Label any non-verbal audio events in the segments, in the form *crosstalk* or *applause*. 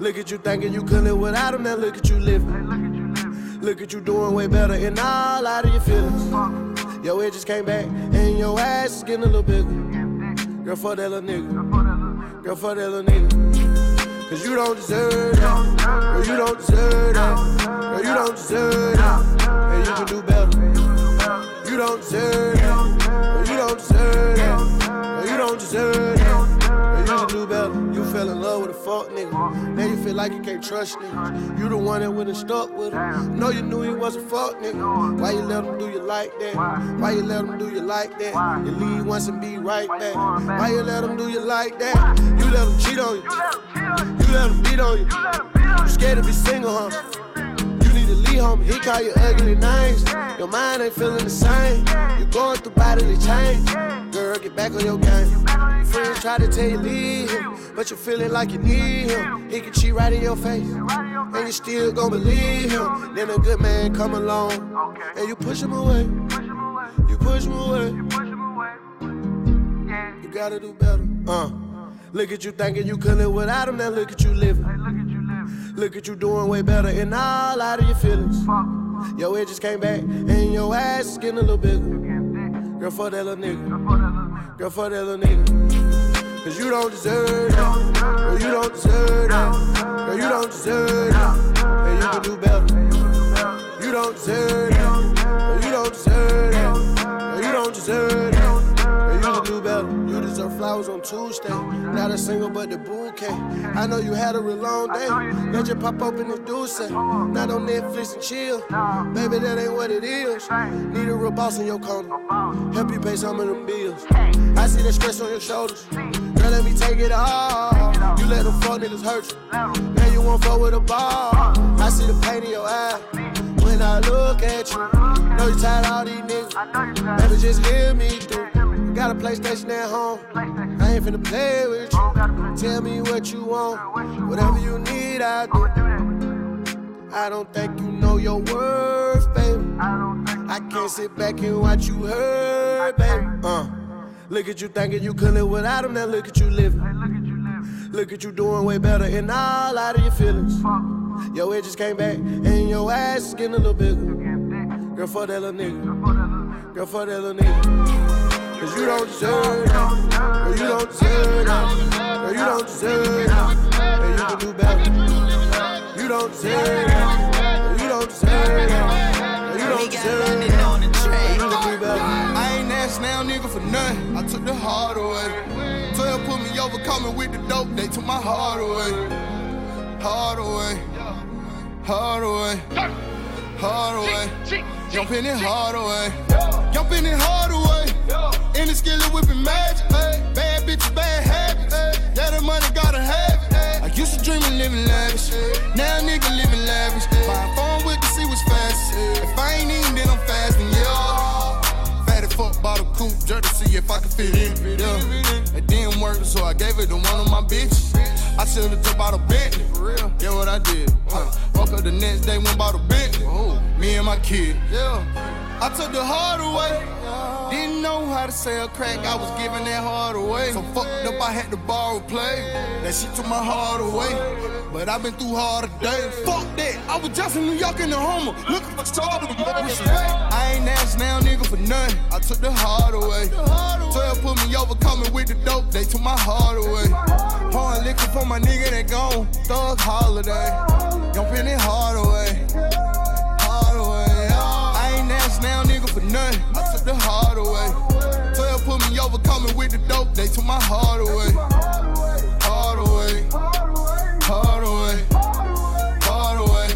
Look at you thinking you could live without him, now look at you living. Look at you doing way better and all out of your feelings. Your head just came back and your ass is getting a little bigger. Girl, fuck that little nigga. Girl, fuck that little nigga. Cause you don't deserve that. Girl, you don't deserve that. Girl, you don't deserve that. And you can do better. You don't deserve that. Girl, you don't deserve that. Girl, you don't deserve that. Fuck nigga. Now you feel like you can't trust niggas. You the one that and stuck with him. Know you knew he was a fuck nigga. Why you let him do you like that? Why you let him do you like that? You leave once and be right back. Why you let him do you like that? You let him cheat on you. You let him beat on you. You scared to be single, huh? You home. He call you ugly names. Your mind ain't feeling the same. You going through bodily change. Girl, get back on your game. Friends try to tell you leave him, but you're feeling like you need him. He can cheat right in your face, and you still gon' believe him. Then a good man come along, and you push him away. You push him away. You. You. You gotta do better. Uh. Look at you thinking you could live without him, now look at you living. Look at you doing way better and all out of your feelings. Your head just came back and your ass is getting a little bigger. Girl, fuck that little nigga. Girl, fuck that little nigga. Cause you don't deserve that. Girl, you don't deserve that. Girl, you don't deserve that. And you can do better. You don't deserve that. Girl, you don't deserve that. Girl, you don't deserve that. Girl, you can do better. You deserve flowers on Tuesday. Not a single, but the bouquet. I know you had a real long day. Let you pop open the deuce. Not on Netflix and chill. Baby, that ain't what it is. Need a real boss in your corner. Help you pay some of them bills. I see the stress on your shoulders. Girl, let me take it all. You let them fuck niggas hurt you. Now you won't fuck with a ball. I see the pain in your eye when I look at you. Know you tired of all these niggas. Baby, just hear me through. Got a PlayStation at home. I ain't finna play with you. Tell me what you want. Whatever you need, I do. I don't think you know your worth, baby. I can't sit back and watch you hurt, baby. Uh. Look at you thinking you could live without him, now look at you living. Look at you doing way better and all out of your feelings. Your head just came back and your ass is getting a little bigger. Girl, fuck that little nigga. Girl, fuck that little nigga. Cause you don't deserve that. Girl, you don't deserve that. Girl, you don't deserve that. And you can do better. You don't deserve. Girl, you don't deserve. Girl, you don't deserve better. I ain't asked now, nigga, for nothing. I took the heart away. 12 put me over, coming with the dope. They took my heart away. Heart away. Heart away. Heart away. Jumping it hard away. Jumping it hard away. In the skillet whipping magic. Bad bitches, bad habits. Yeah, the money gotta have it. I used to dream of living lavish. Now nigga living lavish. Buying phone with to see what's fast. If I ain't eating, then I'm fasting, yeah. Fatty fuck bottle coupe, jerk to see if I can fit in. Yeah. It so I gave it to one of my bitches. I should've jumped out of Bentley. Yeah, what I did. Uh, woke up the next day, went bought a Bentley. Me and my kid. Yeah. I took the heart away. Didn't know how to sell crack, I was giving that heart away. So fucked up, I had to borrow play. That shit took my heart away. But I've been through harder days. Fuck that, I was just in New York in the Homer, looking for stars. I ain't asked now, nigga, for nothing. I took the heart away. 12 put me over, coming with the dope, they took my heart away. Pouring liquor for my nigga that gone, thug holiday. Jumping it hard away. Nothing. I took the heart away. 12 put me over, coming with the dope, they took my heart away. Hard away. Hard away. Hard away.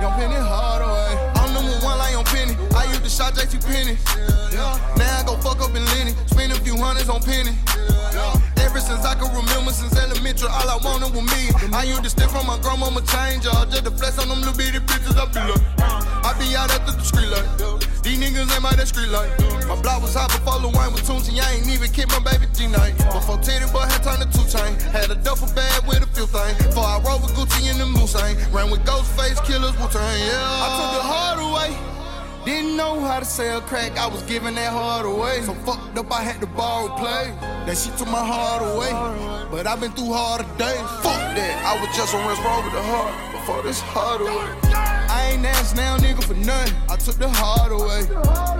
Young Penny, hard away. I'm number one like Young Penny. I used to shot JT Penny. Yeah. Now I go fuck up in Lenny. Spend a few hundreds on Penny. Yeah. Ever since I can remember, since elementary, all I wanted was me. I used to steal from my grandmama change, y'all. Just to flex on them little bitty pictures I be like, uh, I be out at the street light. Uh, these niggas ain't my that street light. Uh, my block was hot before Lil Wayne was and I ain't even kick my baby G night. Before Tity Boi had turned to two chain, had a duffel bag with a few things. Before I rode with Gucci in the Moussain, ran with Ghostface Killers, Wu Tang, yeah. I took the heart away. Didn't know how to sell crack, I was giving that heart away. So fucked up, I had to borrow play. That she took my heart away. But I've been through harder days. Fuck that. I was just on rest wrong with the heart before this heart away. I ain't asked now, nigga, for nothing. I took the heart away.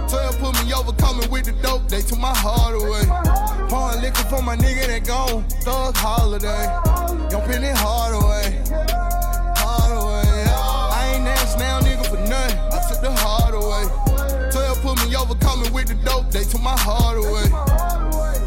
12 put me over, coming with the dope. They took my heart away. Pouring liquor for my nigga that gone. Thug holiday. Young penny heart away. 12 put me over, coming with the dope. They took my heart away.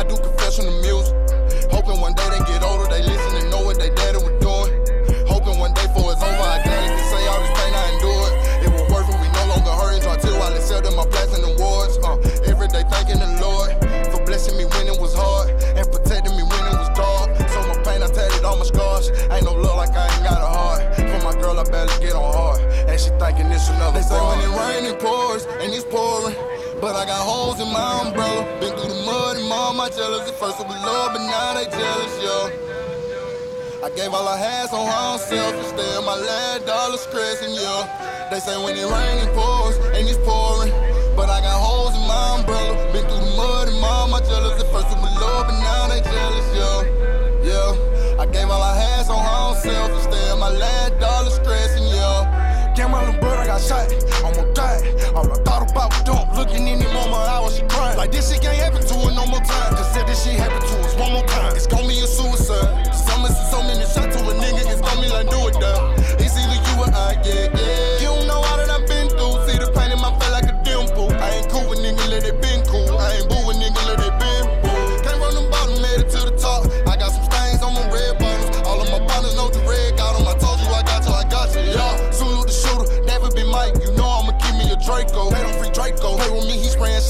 I do confessional music. Hoping they jealous, yo. I gave all I had, so I'm selfish. Still my last dollar stressing, yo. They say when it rain, it pours, and it's pouring. But I got holes in my umbrella. Been through the mud and mom, my jealous. At first it was love, but now they jealous, yo. Yeah. I gave all I had, so I'm selfish. Still my last dollar stressing, little brother got shot. I'm gonna die. All I thought about was dump. Looking in the moment, I was she crying. Like this shit can't happen to her no more time. Just said this shit happen to us one more time. It's gonna be a suicide. So much so many shots to a nigga. It's gonna like do it though. It's either you or I, yeah,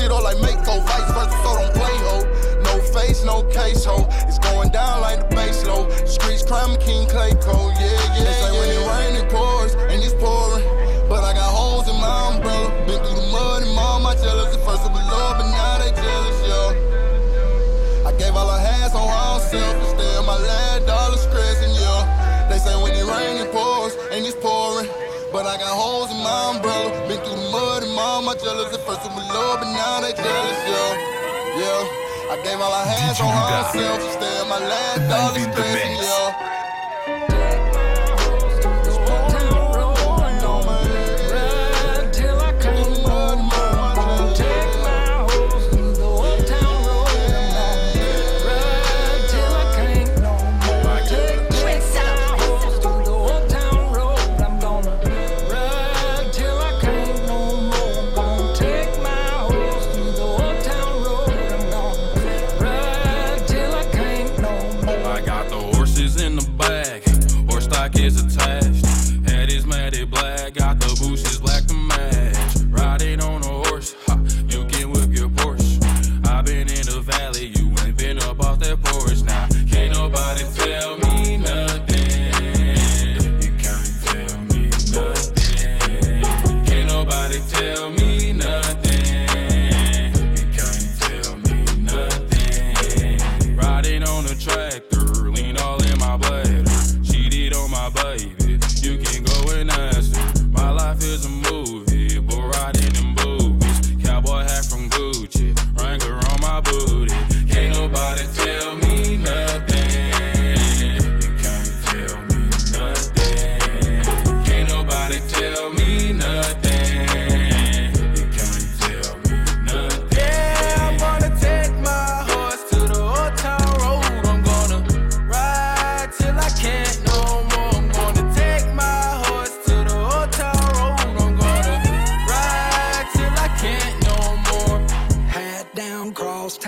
shit all like Mako. Vice versa, so don't play ho. No face, no case ho. It's going down like the bass low. Streets crime, King Clayco. Yeah, yeah. They say when it rain, it pours, and it's pouring. But I got holes in my umbrella. Been through the mud and mom, my jealous. At first it was love, but now they jealous, yeah. I gave all I had, so I'm selfish. Still my last dollar stressing, yeah. They say when it rain, it pours, and it's pouring. But I got holes in my umbrella. Been through the mud mom, my jealous. At first it was love, but now they jealous, yeah. Yeah. I gave all I had, so I'm DJ selfish. Still my last dollar the stressing, yeah.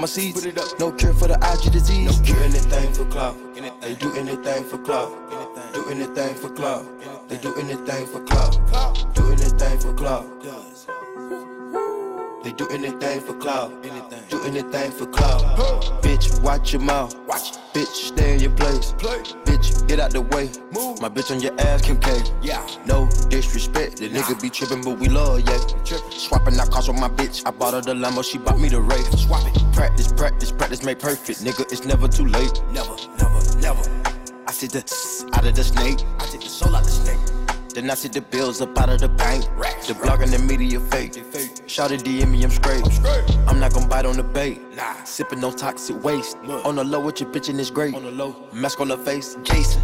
my seeds. Put it up. No cure for the IG disease. No cure anything for clout. They do anything for clout. Do anything for clout. They do anything for clout. Do anything for clout. They do anything for clout. Do anything for clout. Bitch, watch your mouth. Watch. Bitch, stay in your place. Play. Bitch, get out the way. Move. My bitch on your ass, Kim K. Yeah. No disrespect. The nigga be tripping, but we love, yeah. Swapping out cars with my bitch. I bought her the Lambo, she bought me the Wraith. Swap it. Practice, practice, practice, make perfect. Nigga, it's never too late. Never, never, never. I see the out of the snake. I take the soul out the snake. Then I see the bills up out of the bank. The blog and the media fake. Shout it DM me, I'm straight. I'm not gonna bite on the bait. Nah. Sipping no toxic waste. On the low with your bitch and it's great. On the low. Mask on the face. Jason.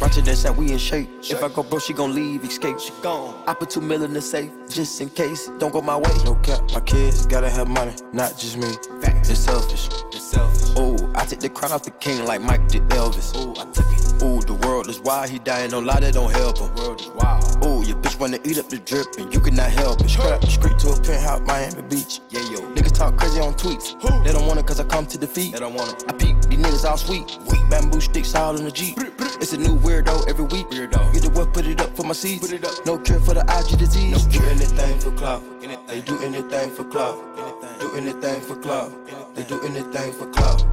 Ratchet that said we in shape. If I go bro, she gon' leave, escape. She gone. I put two mil in the safe. Just in case. Don't go my way. No cap. My kids gotta have money. Not just me. It's selfish. It's selfish. Ooh, I take the crown off the king like Mike did Elvis. Ooh, I took it. Ooh, the world is wild. He dying, no lie, that don't help him. Ooh, your bitch wanna eat up the drip and you cannot help it. Scrap the street to a penthouse, Miami Beach. Yeah, yo. Niggas talk crazy on tweets. They don't want it cause I come to defeat. They don't want it. I peep, these niggas all sweet. Bamboo sticks all in the Jeep. It's a new weirdo every week. Weirdo. Get the what, put it up for my seeds. Put it up. No cure for the IG disease. No cure anything for clout. They do anything for clout. Do anything for clout. They do anything for clout.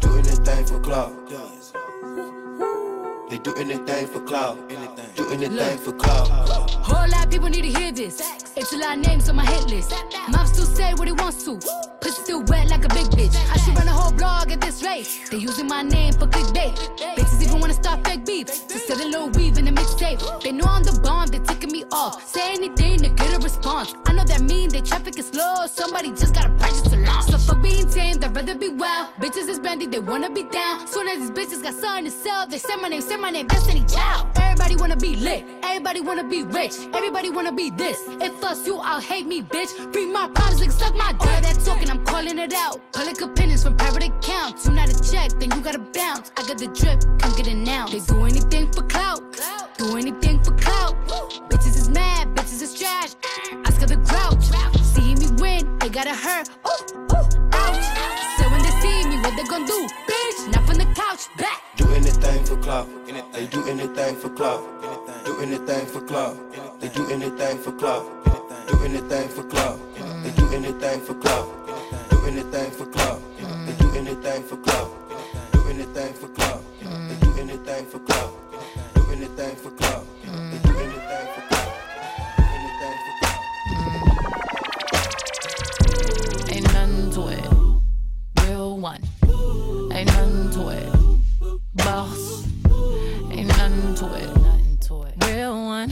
Do anything for clout. They do anything for clout. Do anything for clout. Whole lot of people need to hear this. It's a lot of names on my hit list. Mouth still say what he wants to. Pussy still wet like a big bitch. I should run a whole blog at this rate. They using my name for clickbait. Bitches even wanna start fake beef. Just sell a little weave in the mixtape. They know I'm the bomb, they ticking me off. Say anything to get a response. I know that mean they traffic is slow. Somebody just gotta purchase to launch. So for being tame, they'd rather be wild. Bitches is brandy, they wanna be down. Soon as these bitches got something to sell, they say my name, say my name, Destiny Child. Everybody wanna be lit, everybody wanna be rich, everybody wanna be this. If us you, I'll hate me, bitch. Free my problems, like suck my dick. All that talking, I'm calling it out. Public opinions from private accounts. You not a check, then you gotta bounce. I got the drip, come get it now. They do anything for clout, do anything for clout. Bitches is mad, bitches is trash. Ask the grouch. See me win, they gotta hurt. Ooh, they gon' do? Bitch, not from the couch, back. Do anything for clout. They do anything for clout. Do anything for clout. They do anything for clout. Do anything for clout. They do anything for clout. Do anything for clout. They do anything for clout. Do anything for clout. They do anything for clout. Do anything for clout. Boss. Ain't nothing to it. Nothing to it. Real one.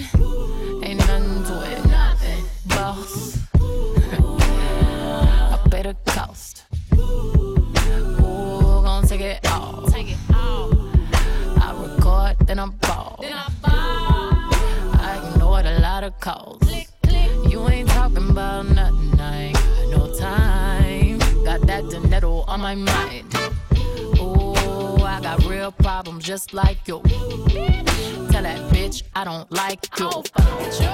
Ain't nothing to it. Boss. *laughs* I pay the cost. Ooh, gon' take it all. Take it all. I record, then I ball. Then I ball. I ignored a lot of calls. You ain't talking about nothing, I ain't got no time. Got that dinero on my mind. Got real problems just like you. Tell that bitch I don't like you.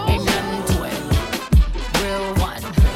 Ain't nothing to it. Real one.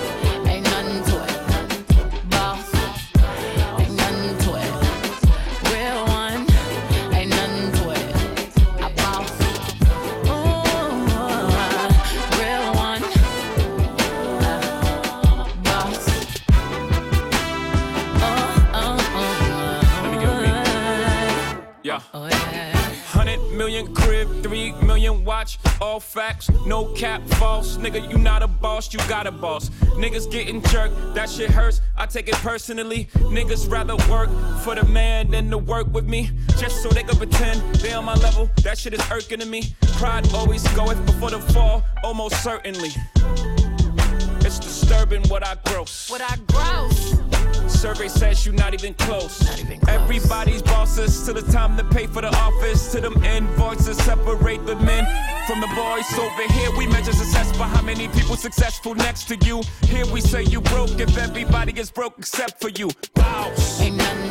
All facts, no cap, false. Nigga, you not a boss, you got a boss. Niggas getting jerked, that shit hurts. I take it personally. Niggas rather work for the man than to work with me. Just so they can pretend they on my level. That shit is irking to me. Pride always goeth before the fall, almost certainly. It's disturbing what I gross. What I gross. Survey says you not even close. Not even close. Everybody's bosses till the time to pay for the office. To them invoices separate the men from the boys. Over here we measure success by how many people successful next to you. Here we say you broke if everybody is broke except for you. Bows. Ain't nothing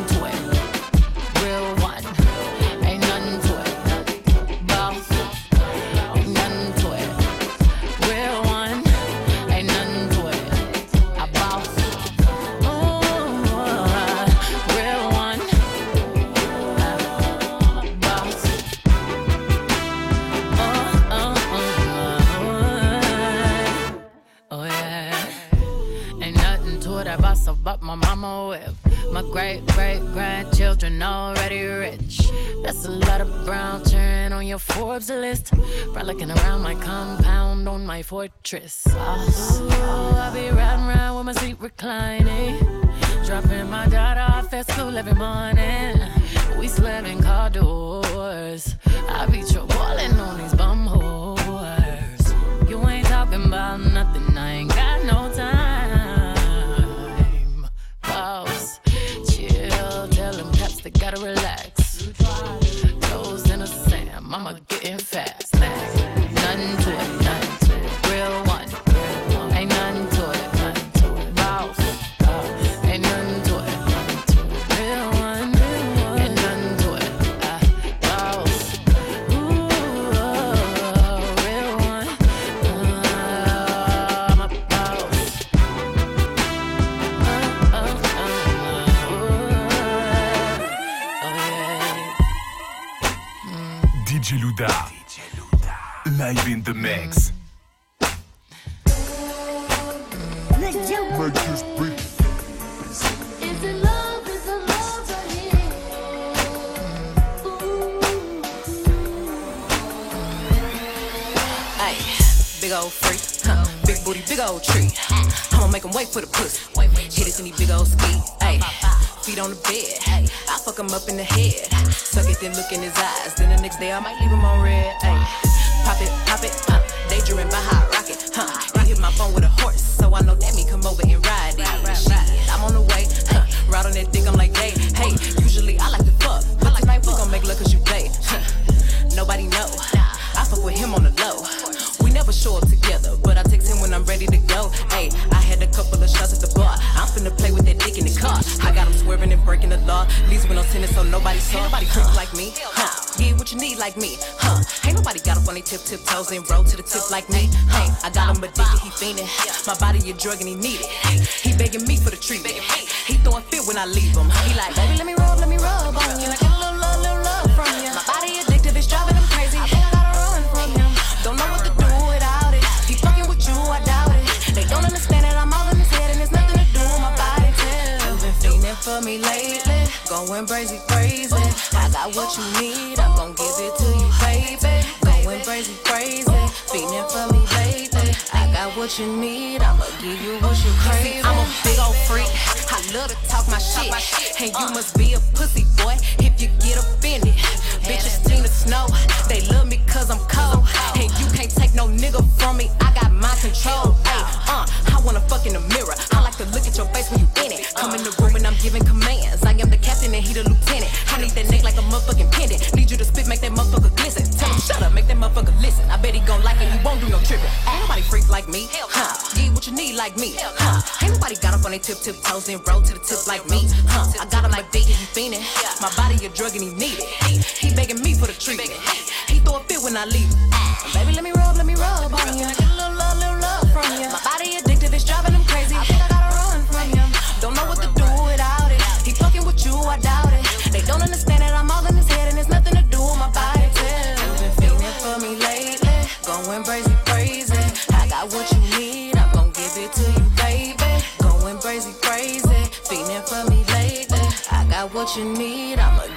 my mama. My great great grandchildren already rich. That's a lot of brown turn on your Forbes list. Frolicking around my compound on my fortress. Oh, I be riding around with my seat reclining. Dropping my daughter off at school every morning. We slamming car doors. I be troubling on these bum whores. You ain't talking about nothing, I ain't got no tell them cops they gotta relax. Toes in the sand, mama getting fast. Nothing Louda. Live in the mix. Big old freak. Huh. Big booty, big old tree. I'ma make him wait for the pussy. Hit it in these big old ski. ayy feet on the bed. I fuck him up in the head. Suck it, then look in his eyes. Then the next day I might leave him on red. Ayy, pop it, pop it. Uh, daydreaming by hot rocket. Huh? He hit my phone with a horse, so I know that me come over and ride it. Shit, I'm on like me, huh? Ain't nobody got up on their tip tip toes and roll to the tip like me. Hey, I got him addicted, he fiending. My body a drug and he need it. He begging me for the treatment. He throwing fit when I leave him. He like, baby, let me rub, let me rub on you. Like a little love, little love from you. My body addicted, it's driving him crazy. I think gotta run from him. Don't know what to do without it. He fucking with you, I doubt it. They don't understand that I'm all in his head and it's nothing to do with my body. You've been fiending for me lately, going crazy, crazy. Got what you need, I'm gon' give it to you, baby. Going crazy, crazy, fiending for me what you need, I'ma give you what you crave. I'm a big old freak. I love to talk my shit, and you must be a pussy boy if you get offended. Bitches Tina Snow, they love me cause I'm cold. And you can't take no nigga from me, I got my control. Ay, uh, I wanna fuck in the mirror. I like to look at your face when you in it. Come in the room and I'm giving commands. I am the captain and he the lieutenant. I need that neck like a motherfucking pendant. Need you to spit, make that motherfucker glisten. Tell him shut up, make that motherfucker listen. I bet he gon' like it, he won't do no tripping. Ain't nobody freak like me, huh? Get what you need like me, huh? Ain't nobody got up on their tip tip toes and roll to the tip like me, huh? I got him like big, he fiending. My body a drug and he need it. He begging me for the treatment. He throw a fit when I leave. Baby, let me rub, let me rub on you. Get a little love, little love from you. My body addicted, it's driving what you need, I'ma give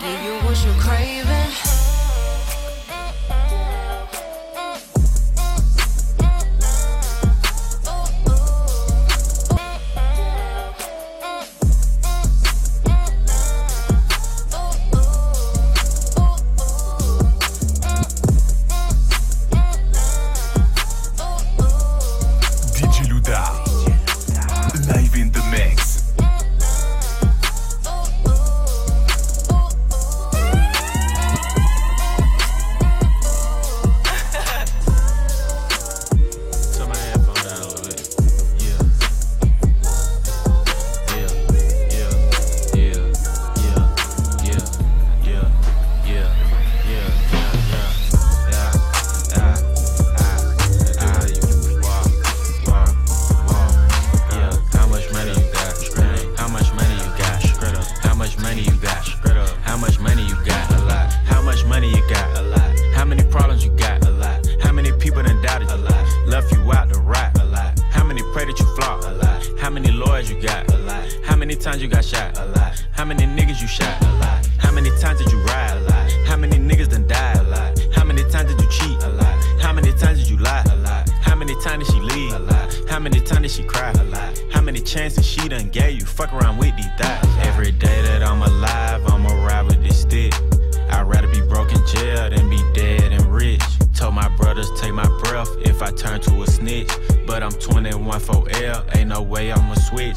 turn to a snitch. But I'm 21 for L, ain't no way I'ma switch.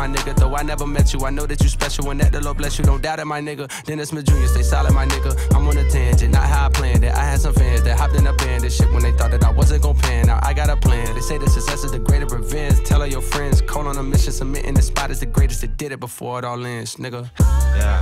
my nigga. Though I never met you, I know that you special and that the Lord bless you. Don't doubt it, my nigga. Dennis Smith Jr., stay solid, my nigga. I'm on a tangent, not how I planned it. I had some fans that hopped in a band and shit when they thought that I wasn't gon' pan. Now I got a plan. They say the success is the greater revenge. Tell all your friends, call on a mission, submitting the spot is the greatest that did it before it all ends, nigga. Yeah,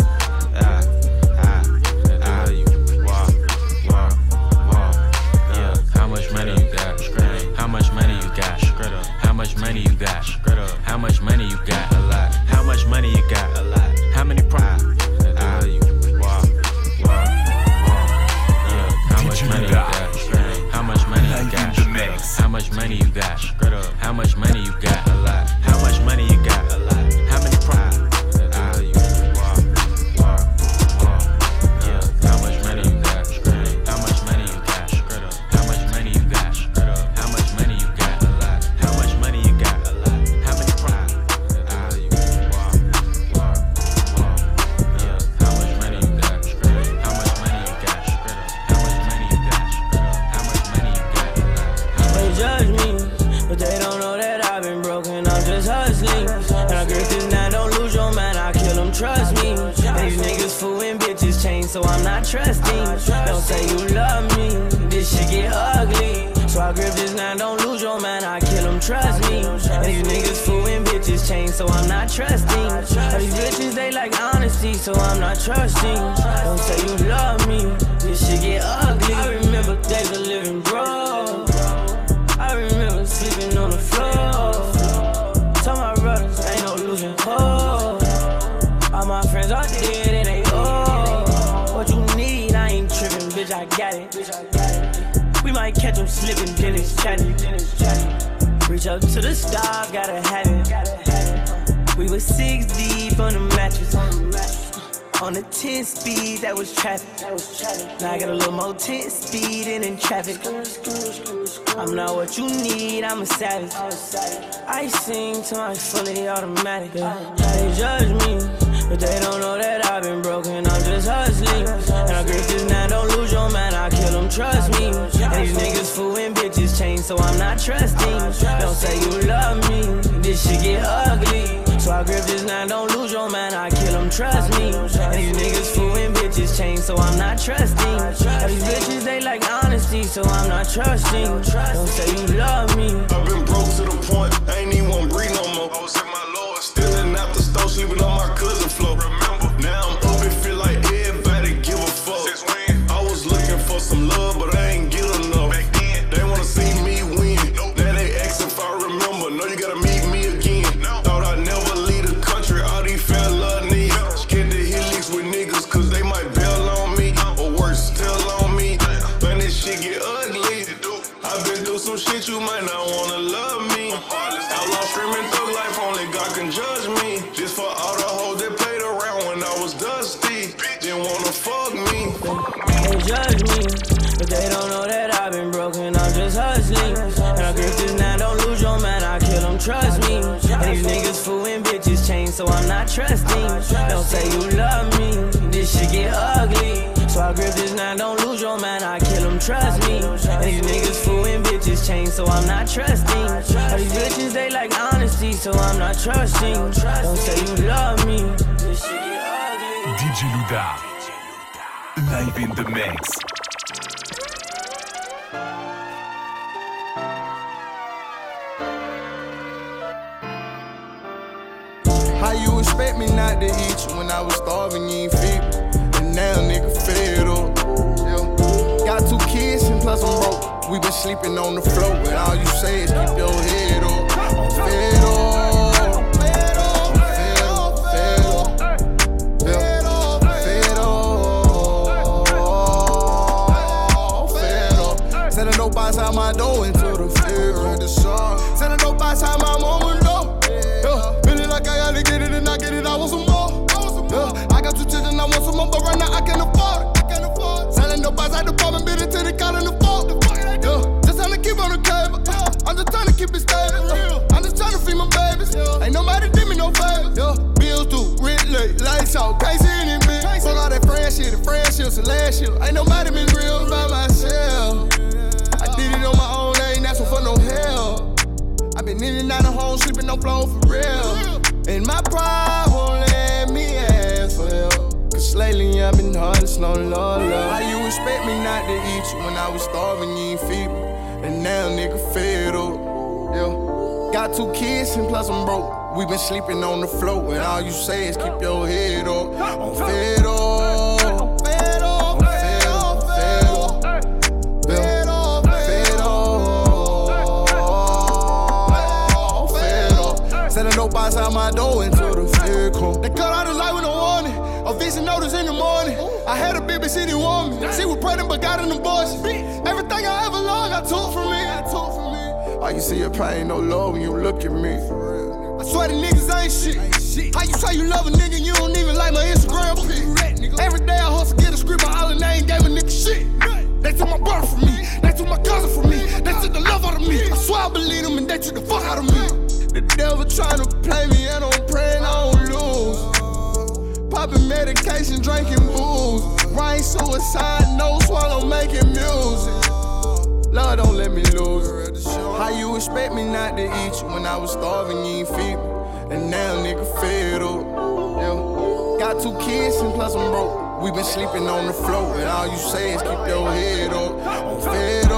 so I'm not trusting. Don't say you love me, this shit get ugly. I remember days of living broke. I remember sleeping on the floor. Tell my brothers, ain't no losing hope. All my friends are dead and they old. What you need, I ain't tripping, bitch, I got it. We might catch 'em slipping, then it's chatting. Reach up to the stars, gotta have it. We was six deep on the mattress. On the 10 speed, that was traffic. Now I got a little more 10 speed and in traffic. I'm not what you need, I'm a savage. I sing to my fully automatic. They judge me, but they don't know that I've been broken. I'm just hustling. And I grip this now, don't lose your man, I kill them, trust me. And these niggas fooling bitches change, so I'm not trusting. Don't say you love me, this shit get ugly. So I grip this now, don't lose your man, I kill them, trust me. And these niggas fooling bitches change, so I'm not trusting. And these bitches, they like honesty, so I'm not trusting. Don't say you love me. I've been broke to the point, I ain't even breathe trusting. Don't say you love me, this shit get ugly. So So I grip this now, don't lose your mind, I kill them, trust me. And these niggas fooling bitches change, so I'm not trusting. All these bitches, they like honesty, so I'm not trusting. Don't say you love me. This shit get ugly. DJ Louda. Live in the mix. Expect me not to eat you when I was starving, you ain't feed me? And now nigga fed up. Got two kids and plus I'm broke. We been sleeping on the floor, and all you say is keep your head up. Fed up. Up. Selling dope outside my door into the field. Selling dope outside my mama friendships, last year. Ain't nobody been real by myself. I did it on my own, I ain't asking for no help. I been in and out of home, sleeping on floor for real. And my pride won't let me ask for help. Cause lately I've been hardest on love, love. How you expect me not to eat you when I was starving, you ain't feed me? And now nigga fed up, yeah. Got two kids and plus I'm broke. We been sleeping on the floor, and all you say is keep your head up. I'm fed up. Outside my door into the vehicle. They cut out the light with no warning. A vision notice in the morning. I had a baby city woman. She was pregnant but got an abortion. Everything I ever loved, I took from me. I me. All you see your pain, no love when you look at me. I swear the niggas ain't shit. How you say you love a nigga, you don't even like my Instagram pic. Every day I hustle, get a script, my all and they ain't gave a nigga shit. They took my brother from me, they took my cousin from me, they took the love out of me. I swear I believe them and they took the fuck out of me. The devil trying to play me and I'm praying I don't lose. Popping medication, drinking booze. Writing suicide notes while I'm making music. Lord, don't let me lose. How you expect me not to eat you when I was starving, you ain't feed me? And now nigga fed up. Got two kids and plus I'm broke. We been sleeping on the floor, and all you say is keep your head up. I'm fed up.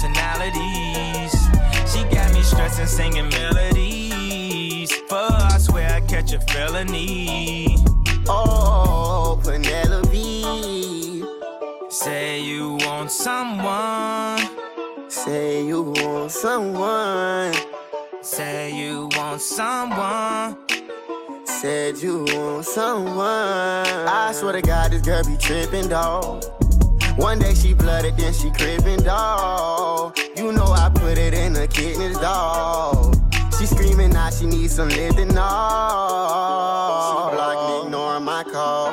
personalities. She got me stressing, singing melodies. For I swear I catch a felony. Oh, Penelope. Say you want someone. Say you want someone. Say you want someone. Said you want someone. I swear to God, this girl be tripping, dawg. One day she blooded, then she cribbing, dawg. You know I put it in the kidneys, dawg. She screaming now she needs some living, She blocking, ignoring my call.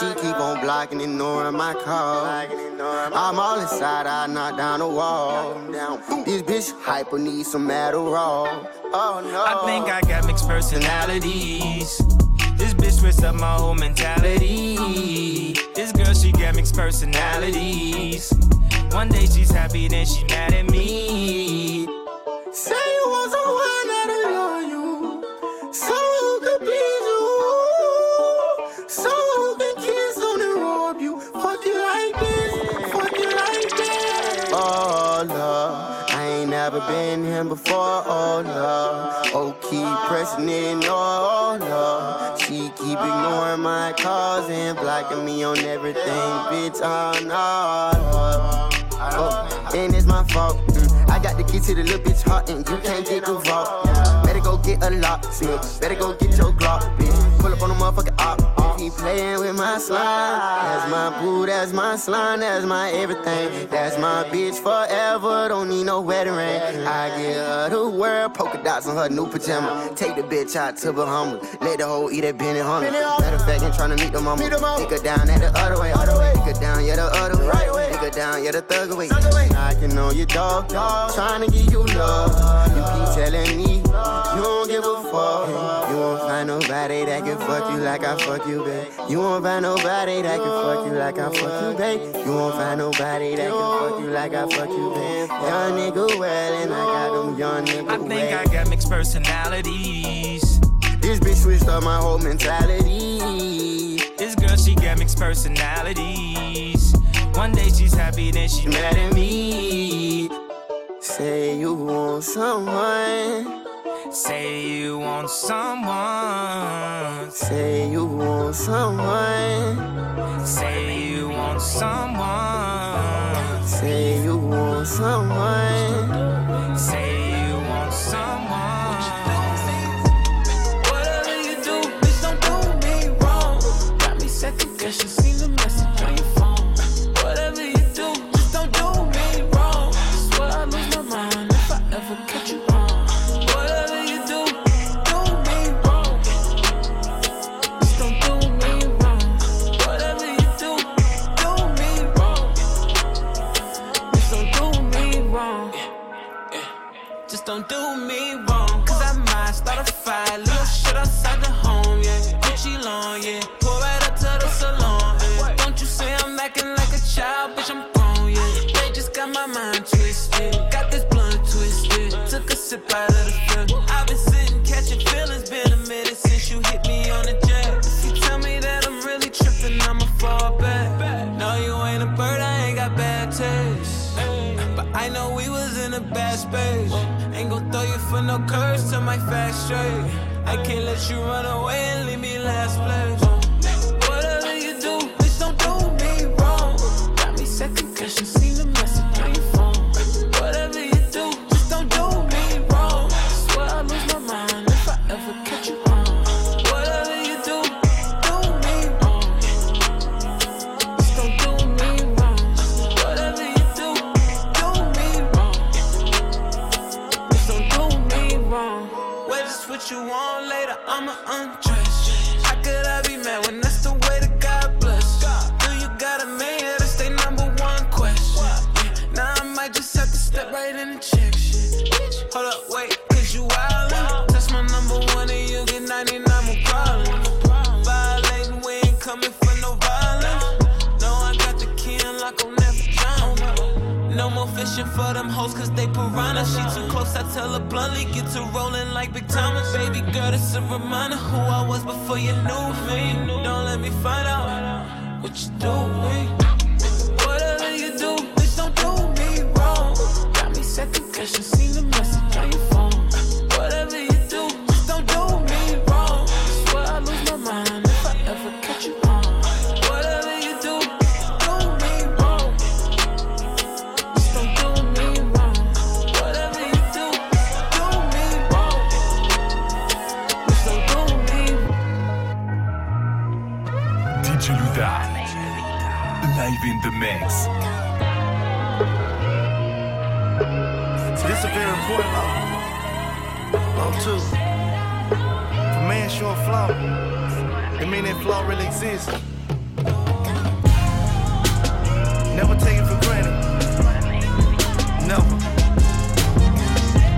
She keep on blocking, ignoring my call. I'm all inside, I knock down the wall. This bitch hyper needs some Adderall. Oh no. I think I got mixed personalities. This bitch switched up my whole mentality. This girl, she got mixed personalities. One day she's happy, then she mad at me. Say Oh, here before. Oh, love. Oh, keep pressing in, no, no. She keep ignoring my calls and blocking me on everything, bitch. Oh, no. Oh, and it's my fault. Mm, I got the key to the little bitch heart, and you can't get vault. Better go get a lock, bitch. Better go get your Glock, bitch. Pull up on the motherfucking Keep playing with my slime. That's my boo, that's my slime, that's my everything. That's my bitch forever. Don't need no wedding ring. I give her the world, polka dots on her new pajama. Take the bitch out to Bahamas. Let the hoe eat that Benihana. Matter of fact, I'm trying to meet the mama. Take her down at the other way. Take her down, yeah, the other way. Take her down, yeah, the thug away. I can know you dog, trying to give you love. You keep telling me you don't give a fuck. You won't find nobody that can fuck you like I fuck you, babe. You won't find nobody that can fuck you like I fuck you, babe. You won't find nobody that can fuck you like I fuck you, babe. Young nigga well, and I got them young nigga I think I got mixed personalities. This bitch switched up my whole mentality. This girl, she got mixed personalities. One day she's happy, then she mad at me. Say you want someone. Say you want someone. Say you want someone. Say you want someone. Say you want someone. Sip out of the film. I've been sitting, catching feelings. Been a minute since you hit me on the jet. You tell me that I'm really tripping, I'ma fall back. No, you ain't a bird, I ain't got bad taste. But I know we was in a bad space. Ain't gon' throw you for no curse to my fast straight. I can't let you run away and leave me last place. Whatever you do, bitch, don't do me wrong. Got me second guessing, what you want later, I'ma undress. How could I be mad when that's the For them hoes cause they piranha. She too close, I tell her bluntly. Get to rolling like Big Thomas. Baby girl, it's a reminder who I was before you knew me. Don't let me find out what you doing. Whatever you do, bitch, don't do me wrong. Got me second guessing, seen the message man show a flaw, it mean that flaw really exists. Never take it for granted. Never.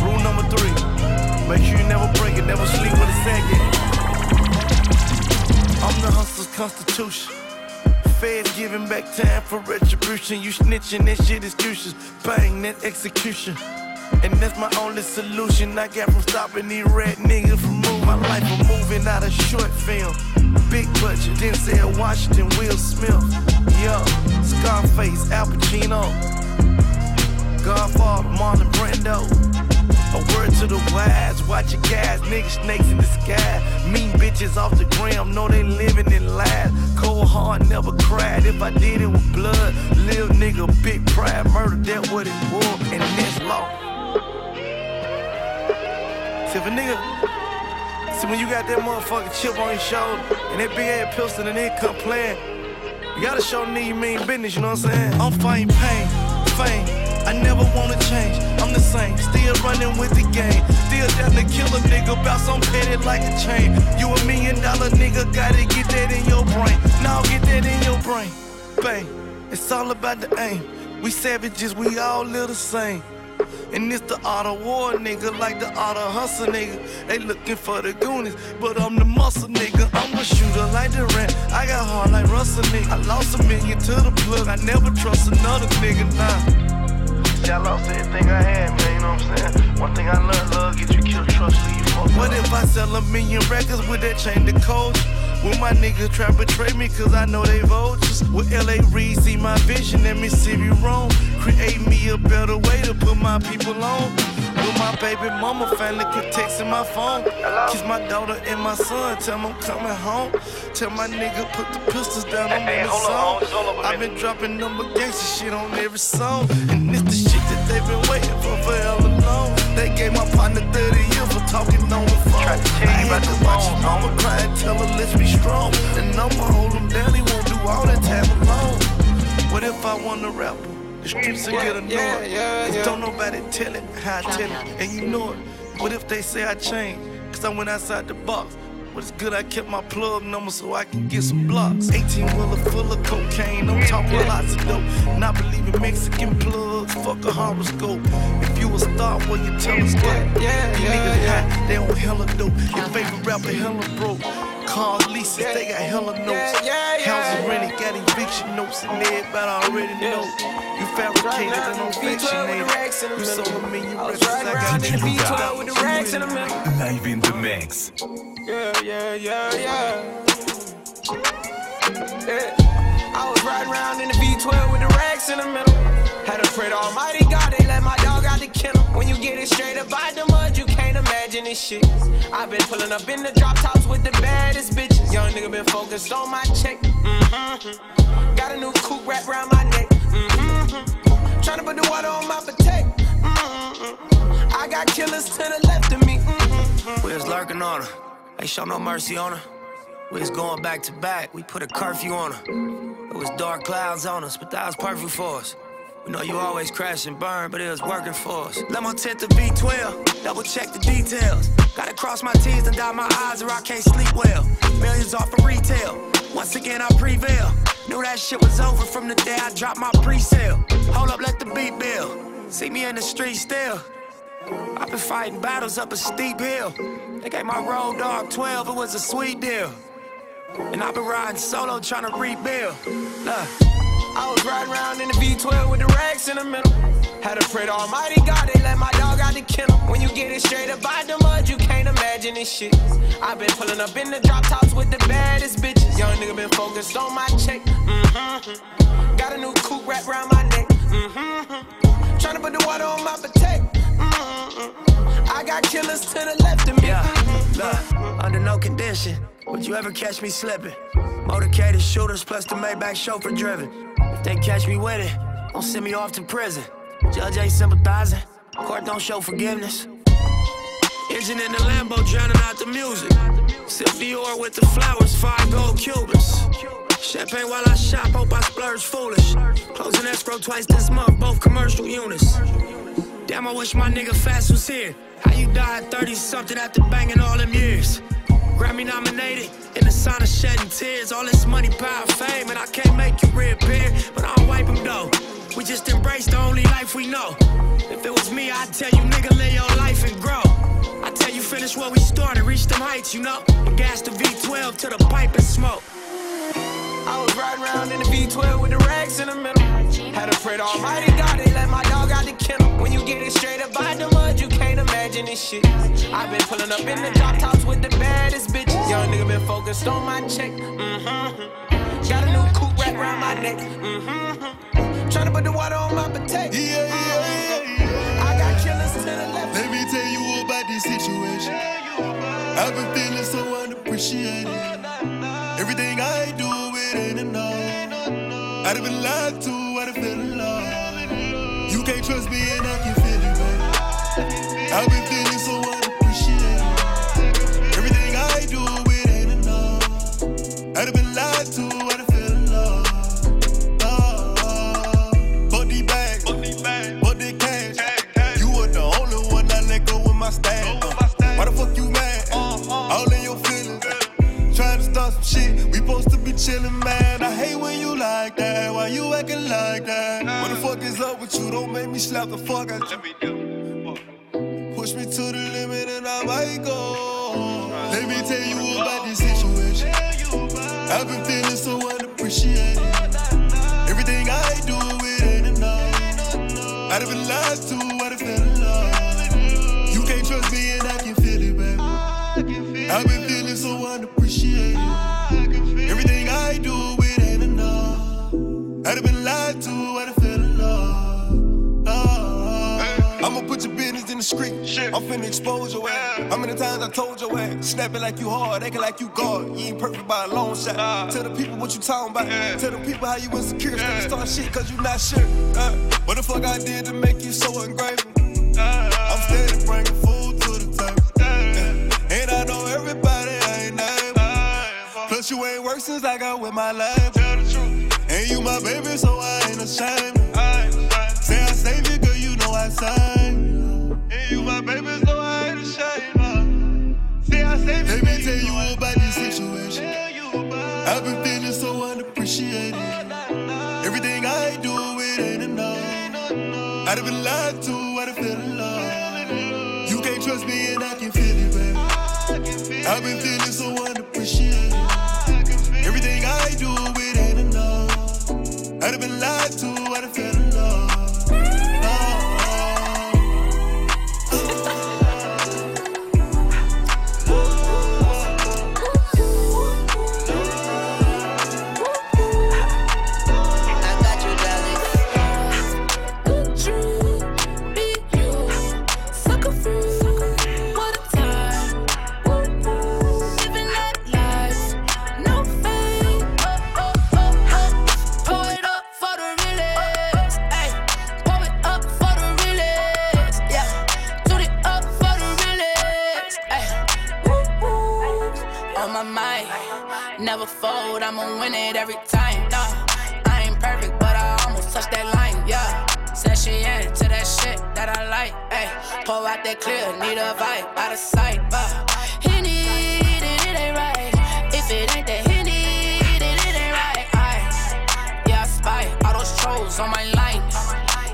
Rule number three. Make sure you never break it, never sleep with a second. I'm the hustler's constitution. Feds giving back time for retribution. You snitching, that shit is useless. Bang, that execution. And that's my only solution I got from stopping these red niggas. My life from moving out of short film. Big budget, Denzel Washington, Will Smith. Yo, Scarface, Al Pacino. Godfather, Marlon Brando. A word to the wise, watch your guys, niggas snakes in the sky. Mean bitches off the gram, know they living in lies. Cold heart never cried, if I did it with blood. Lil nigga, big pride, murder, that what it was, and this law. If a nigga, see when you got that motherfucking chip on your shoulder, and that big ass pistol and it come playing, you gotta show nigga you mean business, you know what I'm saying? I'm fighting pain, fame. I never wanna change, I'm the same. Still running with the game. Still down to kill a nigga, bout some petty like a chain. You a million dollar nigga, gotta get that in your brain. Now get that in your brain. Bang, it's all about the aim. We savages, we all live the same. And it's the art of war, nigga, like the art of hustle, nigga. They looking for the goonies, but I'm the muscle, nigga. I'm a shooter like the rent. I got heart like Russell, nigga. I lost a million to the plug. I never trust another nigga, nah. See, I lost everything I had, man, you know what I'm saying? One thing I learned, love, get you killed, trust, leave you fucked What if I sell a million records with that chain to coach? Will my niggas try to betray me cause I know they vultures? With LA Reid see my vision and Mississippi wrong? Create me a better way to put my people on. Will my baby mama family quit texting my phone? Kiss my daughter and my son, tell them I'm coming home. Tell my nigga put the pistols down on every song. I've been dropping number gangsta shit on every song. And it's the shit that they've been waiting for forever long. They gave my partner 30 years for talking on the phone. I had to watch mama cry and tell her let's be strong. And I'ma hold him down, he won't do all that time alone. What if I want to rapper? The streets will get annoyed. yeah, yeah, yeah. don't nobody tell it how I tell it. And you know it. What if they say I changed? Cause I went outside the box. But it's good I kept my plug number so I can get some blocks. 18 wheeler full of cocaine, I'm talking lots of dope. Not believing Mexican plugs, fuck a horoscope. If you a star, well, you telescope. yeah, you yeah, niggas yeah. high, they on hella dope. Your favorite rapper hella broke. Cars, leases, they got hella notes. yeah, yeah. Houses rented, got eviction notes, and everybody already know. You fabricated and no vaccinated. You sold a million records, I got in the V12 with the racks in the middle. Live in the mix. Yeah, yeah, yeah, yeah. Yeah. I was riding around in the V12 with the racks in the middle. Pray to Almighty God, they let my dog out the kennel. When you get it straight up by the mud, you can't imagine this shit. I've been pulling up in the drop tops with the baddest bitches. Young nigga been focused on my check. Mm-hmm. Got a new coupe wrapped around my neck. Mm-hmm. Tryna put the water on my potato. Mm-hmm. I got killers to the left of me. Mm-hmm. We was lurking on her. Ain't show no mercy on her. We was going back to back. We put a curfew on her. It was dark clouds on us, but that was perfect for us. We know you always crash and burn, but it was working for us. Let my tent to V12, double check the details. Gotta cross my T's and dot my I's or I can't sleep well. Millions off of retail. Once again, I prevail. Knew that shit was over from the day I dropped my pre-sale. Hold up, let the beat build. See me in the street still. I've been fighting battles up a steep hill. They gave my road dog 12, it was a sweet deal. And I've been riding solo trying to rebuild. Look. I was riding around in the V12 with the racks in the middle. Had to pray to Almighty God, they let my dog out the kennel. When you get it straight up by the mud, you can't imagine this shit. I've been pulling up in the drop tops with the baddest bitches. Young nigga been focused on my check. Mm-hmm. Got a new coupe wrapped around my neck. Mm-hmm. Tryna put the water on my potato. Mm-hmm. I got killers to the left of me. Yeah, look, under no condition would you ever catch me slipping. Motorcaded shooters plus the Maybach chauffeur driven. If they catch me with it, don't send me off to prison. Judge ain't sympathizing, court don't show forgiveness. Engine in the Lambo drowning out the music. Sip Dior with the flowers, five gold Cubans. Champagne while I shop, hope I splurge foolish. Closing escrow twice this month, both commercial units. Damn, I wish my nigga Fatts was here. How you died 30 something after banging all them years? Grammy nominated, in the sign of shedding tears. All this money, power, fame, and I can't make you reappear. But I'll wipe them though. We just embrace the only life we know. If it was me, I'd tell you, nigga, live your life and grow. I tell you, finish where we started, reach them heights, you know. Gas the V12 to the pipe and smoke. I was riding around in the V12 with the racks in the middle. Had to pray to Almighty God, they let my dog out the kennel. When you get it straight up by the mud, you can't imagine this shit. I've been pulling up in the drop tops with the baddest bitches. Young nigga been focused on my check. Mm-hmm. Got a new coupe wrapped around my neck. Mm-hmm. Tryna put the water on my potato. Yeah, yeah, yeah, yeah. I got killers to the left. Let me tell you about this situation. I've been feeling so unappreciated. Everything I do, I'd have been lied to, I'd have fell in love. You can't trust me and I can feel it, baby. I've been feeling supposed to be chilling, man. I hate when you like that. Why you acting like that? What the fuck is up with you? Don't make me slap the fuck out you. Push me to the limit and I might go. Let me tell you about this situation. I've been feeling so unappreciated. Finna expose your ass. How many times I told your ass? Snap it like you hard, acting like you God. You ain't perfect by a long shot. Uh. Tell the people what you talking about. Tell the people how you insecure. Stop start shit cause you not sure. Uh, what the fuck I did to make you so ungrateful? Uh. I'm steady bringing food to the table. Yeah. And I know everybody ain't name. Uh, Plus you ain't worked since I got with my life. Tell the truth. And you my baby, so I ain't ashamed. Say I save you, girl, you know I sang. Say I save you. Let me tell you about this situation. I've been feeling so unappreciated. Everything I do, it ain't enough. I'd have been lied to, I'd have in love. You can't trust me and I can feel it, baby. I've been feeling so unappreciated. Everything I do, it ain't enough. I'd have been lied to, I'd have fell I'ma win it every time. No, I ain't perfect, but I almost touched that line. Yeah. Said she into that shit that I like. Ay, pour out that clear, need a vibe, out of sight. But he need it, it ain't right. If it ain't that he need it, it ain't right. Ay, yeah, I spy all those trolls on my line.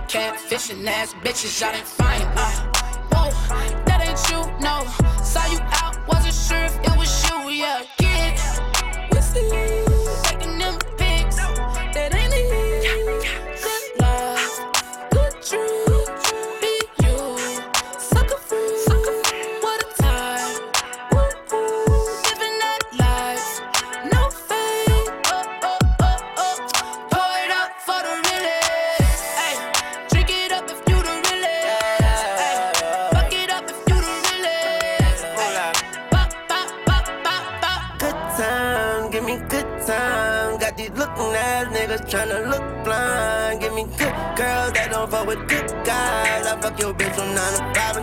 Catfishing ass bitches, y'all ain't fine. Uh, whoa, that ain't you, no. Saw you out, wasn't sure if it was you, yeah. With good guys. I fuck your bitch from 9 to 5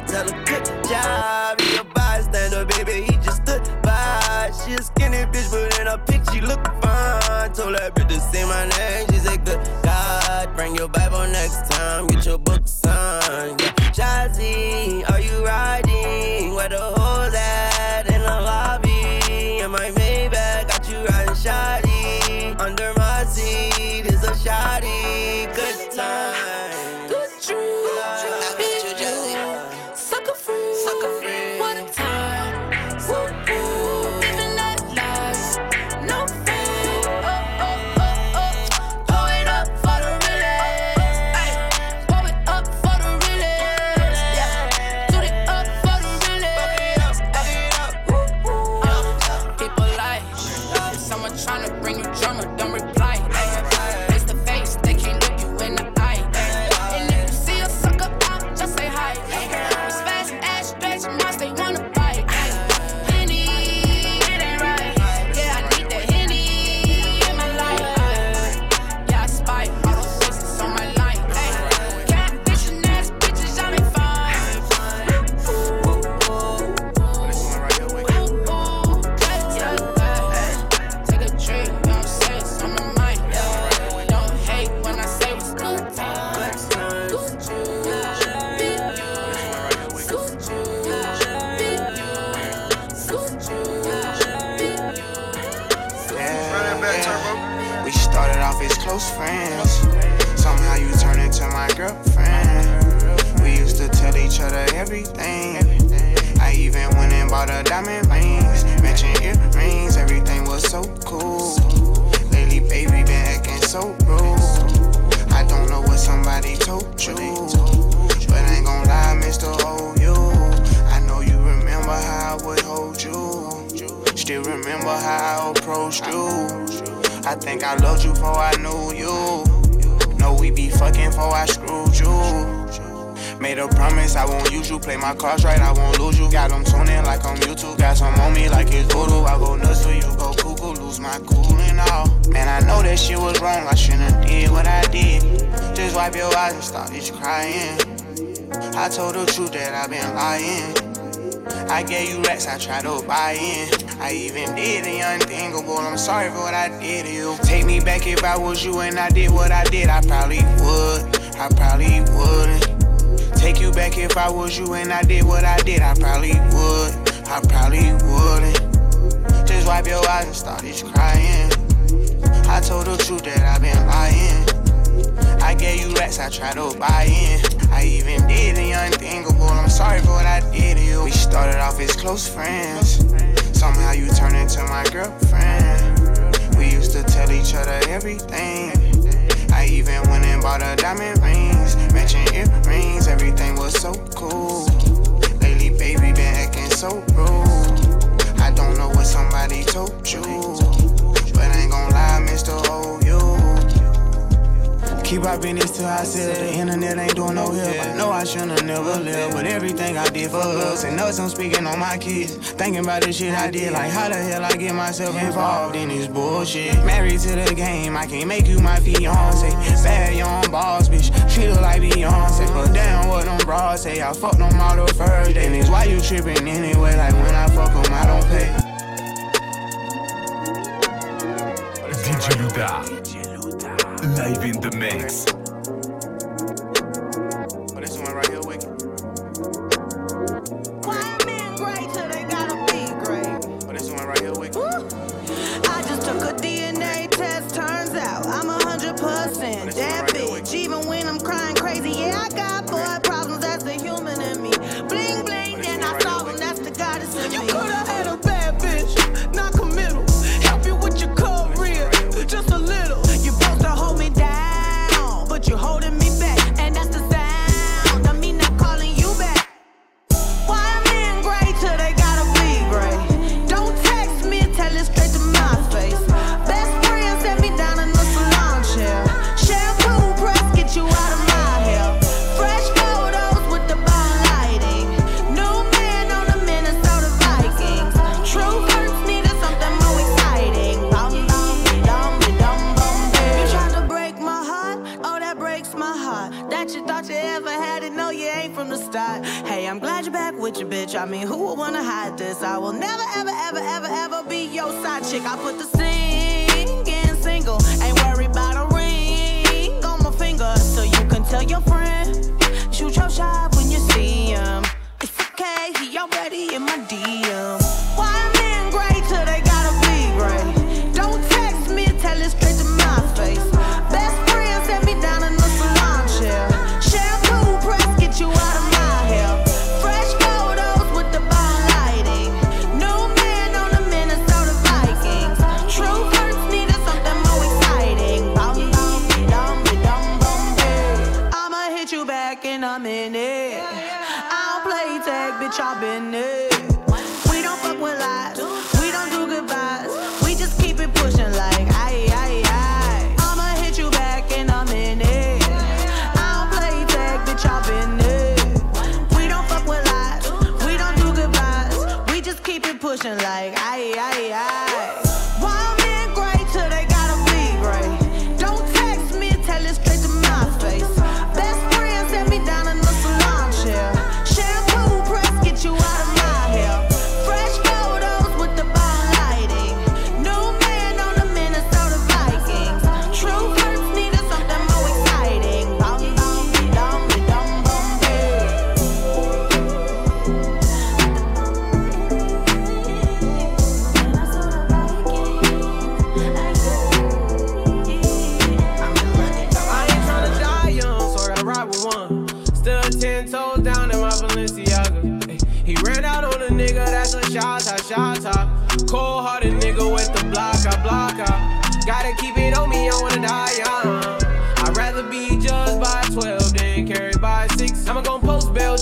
try to buy in. I even did the unthinkable. I'm sorry for what I did to you. Take me back if I was you and I did what I did. I probably would. I probably wouldn't. Take you back if I was you and I did what I did. I probably would. I probably wouldn't. Just wipe your eyes and start just crying. I told the truth that I've been lying. I gave you racks, I tried to buy in. I even did the unthinkable. I'm sorry for what I did to you. We started off as close friends. Somehow you turned into my girlfriend. We used to tell each other everything. I even went and bought a diamond rings, matching earrings. Everything was so cool. Lately, baby, been acting so rude. I don't know what somebody told you, but I ain't gonna lie, Mr. O. Keep our business to I. The internet ain't doing no help. I know I shouldn't never live, but everything I did for us And us, I'm speaking on my kids. Thinking about the shit I did. Like, how the hell I get myself involved in this bullshit? Married to the game, I can't make you my fiance. Bad young boss, bitch. Treat her like Beyonce. But damn, what them bras say. I fucked them all the first day. And it's why you tripping anyway. Like, when I fuck them, I don't pay. DJ Louda live in the mix.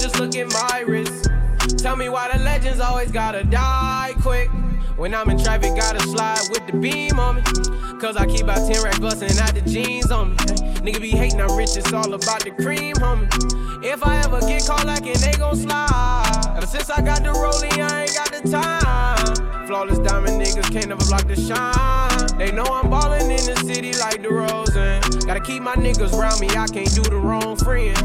Just look at my wrist. Tell me why the legends always gotta die quick. When I'm in traffic, gotta slide with the beam on me. Cause I keep out 10 racks bustin' out the jeans on me. Nigga be hating, I'm rich, it's all about the cream, homie. If I ever get caught lacking, they gon' slide. Ever since I got the rollie, I ain't got the time. Flawless diamond niggas can't never block the shine. They know I'm ballin' in the city like the Rosen. Gotta keep my niggas round me, I can't do the wrong friend.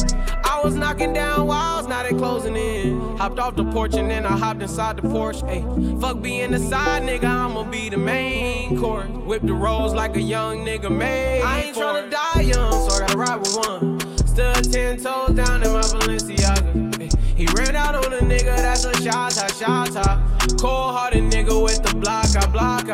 I was knocking down walls, now they closing in. Hopped off the porch and then I hopped inside the Porsche. Ayy, fuck being the side nigga, I'ma be the main court. Whip the rolls like a young nigga made. I ain't tryna die young, so I gotta ride with one. Stood ten toes down in my Balenciaga. He ran out on a nigga, that's a shot, shot. Cold hearted nigga with the block, I block.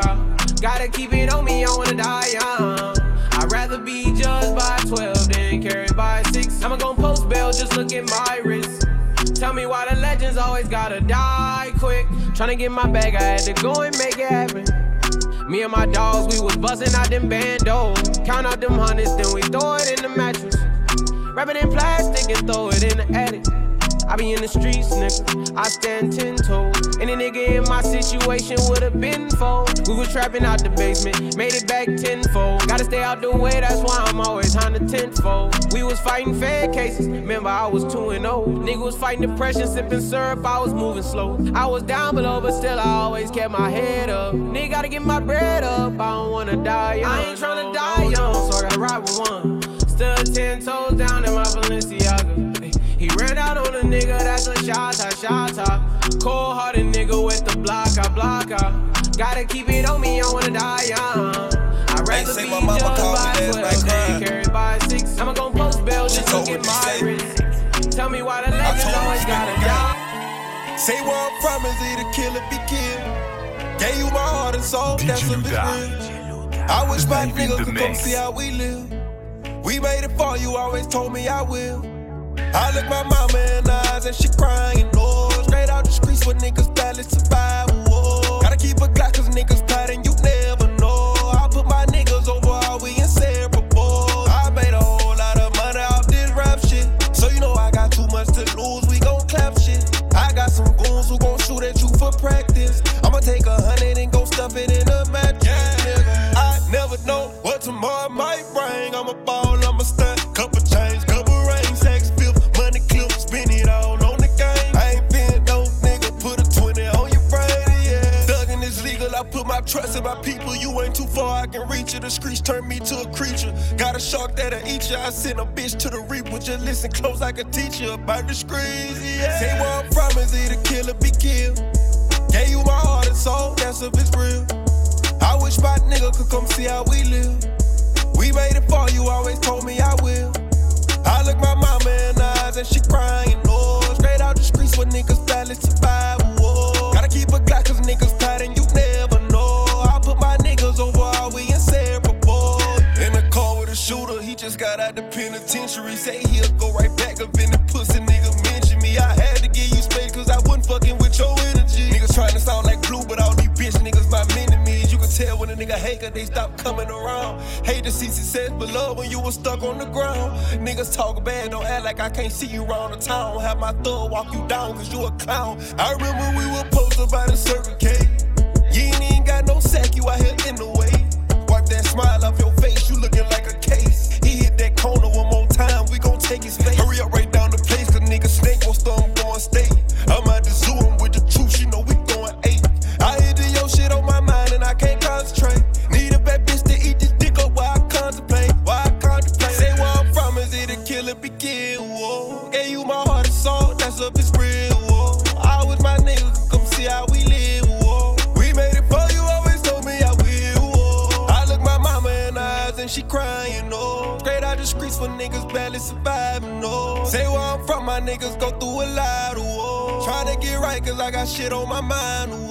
Gotta keep it on me, I wanna die young. I'd rather be judged by 12 than carried by 6. I'ma gon' post bail, just look at my wrist. Tell me why the legends always gotta die quick. Tryna get my bag, I had to go and make it happen. Me and my dogs, we was bustin' out them bandos. Count out them hundreds, then we throw it in the mattress. Wrap it in plastic and throw it in the attic. I be in the streets, nigga. I stand ten toes. Any nigga in my situation would've been fold. We was trapping out the basement, made it back tenfold. Gotta stay out the way, that's why I'm always on the tenfold. We was fighting fed cases, remember I was 2 and 0. Nigga was fighting depression, sipping syrup, I was moving slow. I was down below, but still I always kept my head up. Nigga gotta get my bread up, I don't wanna die young. I ain't tryna die young, so I gotta ride with one. Stood ten toes down in my Balenciaga. Ay, He ran out on a nigga, that's a shot, shot, shot, shot. Cold hearted nigga with the block, I block out. Gotta keep it on me, I wanna die young. I'd rather say be my mama judged called by me last 12 night than carried by 6. I'ma gon' post bail, just told look at my say- wrist. Tell me why the legends told her always gotta spin die. Say where I'm from is either kill or be killed. Gave you my heart and soul, that's a bit real. I wish my nigga the could come mix. see how we live. We made it for you, always told me I will. I look my mama in the eyes and she crying, no. Straight out the streets where niggas barely survive. Whoa. Gotta keep a Glock cause niggas plotting, you never know. I put my niggas over all we inseparable. I made a whole lot of money off this rap shit. So you know I got too much to lose, we gon' clap shit. I got some goons who gon' shoot at you for practice. I'ma take a hundred and go stuff it in a mattress. nigga. I never know what tomorrow might bring. I'm a ball, put my trust in my people. You ain't too far, I can reach you. The streets turn me to a creature. Got a shark that'll eat you. I send a bitch to the reaper. Just listen close, I can teach you about the streets, yeah. Say where I'm from is either kill or be killed. Gave you my heart and soul, that's if it's real. I wish my nigga could come see how we live. We made when a nigga hate cause they stop coming around. Hate to see success, but love when you was stuck on the ground. Niggas talk bad, don't act like I can't see you around the town. Have my thug walk you down cause you a clown. I remember we were posted by the Circle K. You ain't even got no sack, you out here in the way. Wipe that smile off your shit on my mind,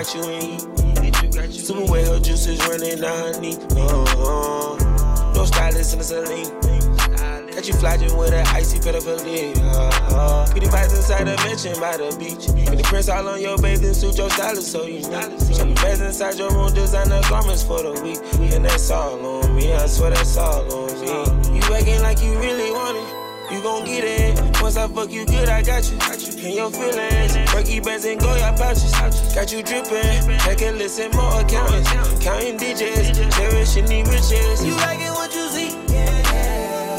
You got you. Super wet, her juices running down her knee. Uh-huh. No stylist in the saline. Got you flogging with an icy pedophilia. Uh-huh. Pretty vibes inside a mansion by the beach. With the prints all on your bathing suit, your stylist so you know. You best inside your room, designer garments for the week. And that's all on me, I swear that's all on me. You acting like you really want. You gon' get it. Once I fuck you good, I got you. Got you In your feelings. Perky bands and go your pouches. Got you dripping. Heck and listen, more accountants. Counting digits. Cherishing the riches. You like it what you see.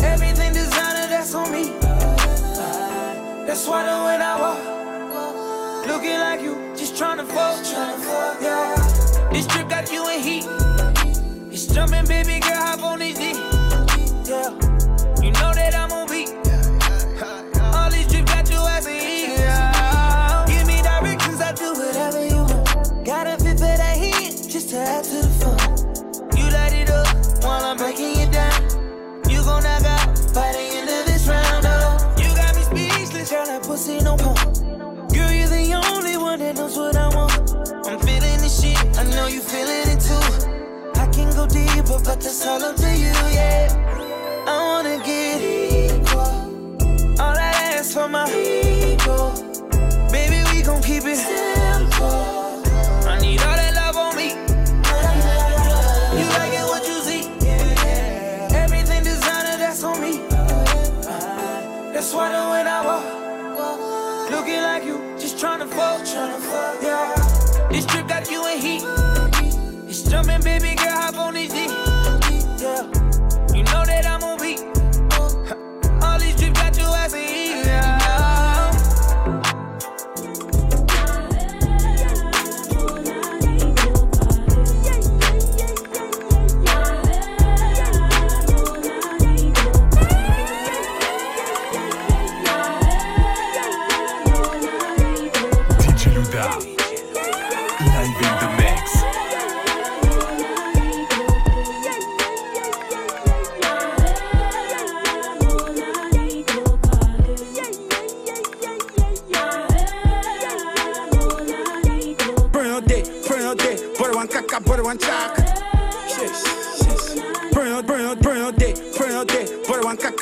Everything designer, that's on me. That's why the when I walk, looking like you, just tryna fuck, yeah. This trip got you in heat. It's jumping, baby girl, hop on this D. deeper, but that's all up to you, yeah. I wanna get equal. All I ask for my ego. Baby, we gon' keep it simple. I need all that love on me. You like it what you see. Everything designer, that's on me. That's why the when I walk, looking like you, just tryna fuck, tryna fuck, yeah. This trip got you in heat. It's jumping, baby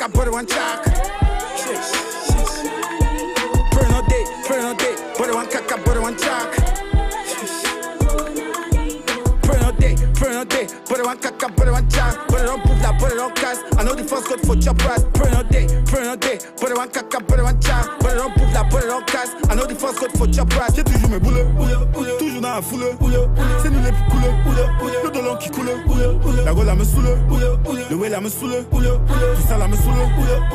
butter one caca, butter one chalk. Yes, yes. Burn your day, burn your day, butter one caca, butter one chalk. Burn your day, burn your day, butter one caca, butter one chalk. Butter don't put that, butter don't cast. I know the first code for chop ras. Burn your day, burn your day, butter one caca, butter one chalk. Butter don't put that, butter don't cast. I know the first code for chop ras. J'ai toujours mes boulets, toujours dans la foule. La la me saoule. Le way, la me saoule. Tout ça, la me saoule.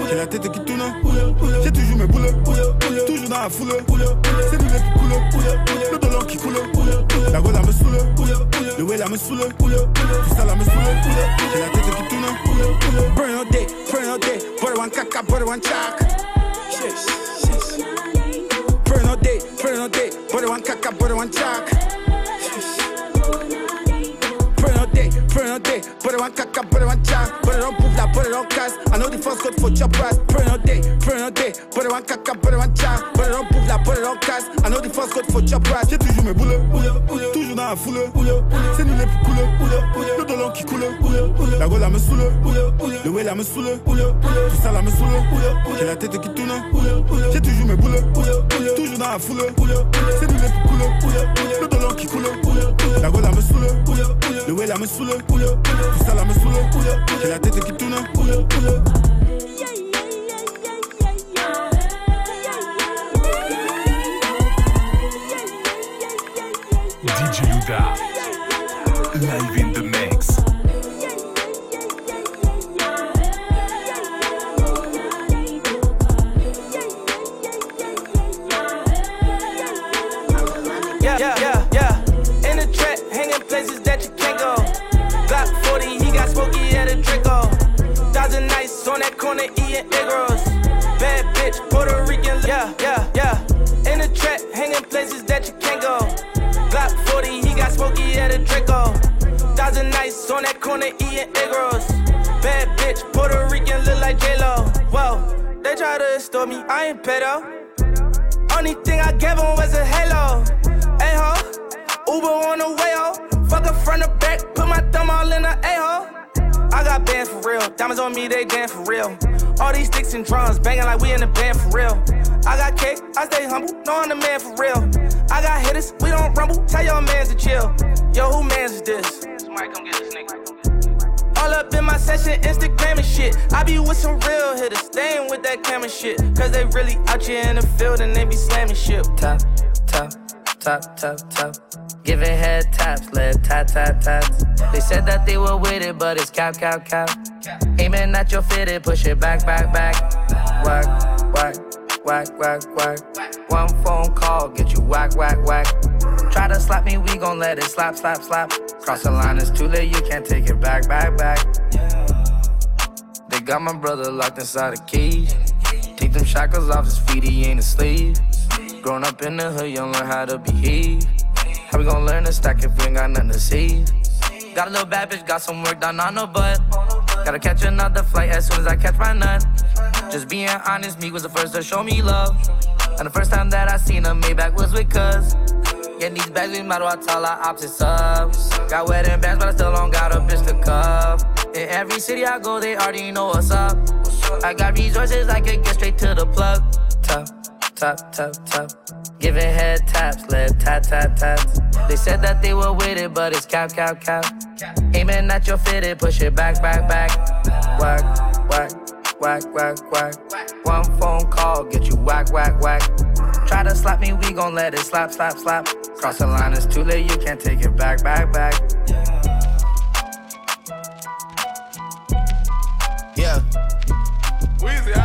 J'ai la tête qui tourne. J'ai toujours mes boulets, toujours dans la foule. C'est les plus cool. Le dollar qui coule. La gueule, la me saoule. Le way, la me saoule. Tout ça, la me saoule. J'ai la tête qui tourne. Burn your day, burn your day. Butter one caca, butter one yes. Burn your day, burn your day. Butter one caca, butter one chalk. On caca, put it on cha, put it on pouf la, put it on casse. I know the first code for chop ass. Put it on day, put it on day, put it on caca, put it on cha, put it on pouf la, put it on casse. I know the first code for chop ass. J'ai toujours mes boules, toujours dans la foule. C'est nous les plus cool, le dollar qui coule. La la me saoule, le way, la me saoule. Tout ça, la me saoule. J'ai la tête qui tourne. J'ai toujours mes boules, toujours dans la foule. C'est nous les plus cool, le dollar qui coule. La la me saoule, le way, la me saoule. Tout ça, la me saoule. J'ai la tête qui tourne. DJ Luda. Live corner Bad bitch, Puerto Rican. Yeah, yeah, yeah. In the trap, hanging places that you can't go. Glock 40, he got smoky at a Draco. Thousand nights on that corner eating egg Bad bitch, Puerto Rican, look like J-Lo. Whoa, they try to extort me, I ain't pedo. Only thing I gave him was a halo. Hey ho, Uber on the way ho. Fuck her front or back, put my thumb all in the a hole. I got bands for real, diamonds on me, they dance for real. All these sticks and drums banging like we in the band for real. I got cake, I stay humble, know I'm the man for real. I got hitters, we don't rumble, tell your mans to chill. Yo, who mans is this? Somebody come get this nigga. All up in my session, Instagram and shit. I be with some real hitters, ain't with that camera shit. Cause they really out here in the field and they be slamming shit. Top, top, top, top, top. Giving head taps, led tap, tap, taps. They said that they were with it, but it's cap, cap, cap. Aiming at your fitted, push it back, back, back. Whack, whack, whack, whack, whack. One phone call, get you whack, whack, whack. Try to slap me, we gon' let it slap, slap, slap. Cross the line, it's too late, you can't take it back, back, back. They got my brother locked inside a cage. Take them shackles off his feet, he ain't asleep. Grown up in the hood, you don't learn how to behave. How we gon' learn to stack if we ain't got nothing to save? Got a little bad bitch, got some work done on her butt. Gotta catch another flight as soon as I catch my nut. Just being honest, me was the first to show me love. And the first time that I seen a Maybach was with cuz. Getting these bags, we as well tell our opposites up. Got wedding bands, but I still don't got a bitch to cuff. In every city I go, they already know what's up. I got resources, I could get straight to the plug. Top, top, top, top. Giving head taps, led tap, tap, taps. They said that they were with it, but it's cap, cap, cap. Aiming at your fitted, push it back, back, back. Whack, whack, whack, whack, whack. One phone call, get you whack, whack, whack. Try to slap me, we gon' let it slap, slap, slap. Cross the line, it's too late, you can't take it back, back, back. Yeah. Weezy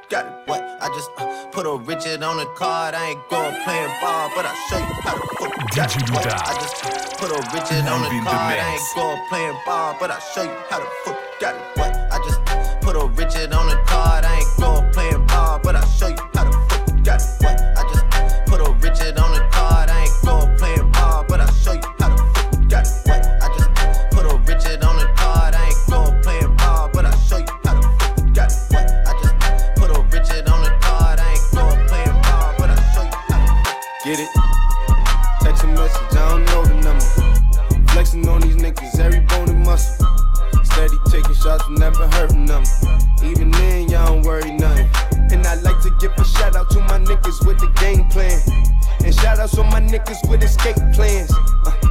got it, what? I just uh, put a Richard on the card. I ain't going playing ball, but I'll show you how to fuck. Got it. I just uh, put a Richard on the card. I ain't going playing ball, but I'll show you how to fuck. Got it, what? I just uh, put a Richard on the card. I ain't going playing ball, but I'll show you how to fuck. Got it, what? every bone and muscle. Steady taking shots, never hurting them. Even then, y'all don't worry nothing. And I like to give a shout out to my niggas with the game plan. And shout out to my niggas with escape plans. Uh,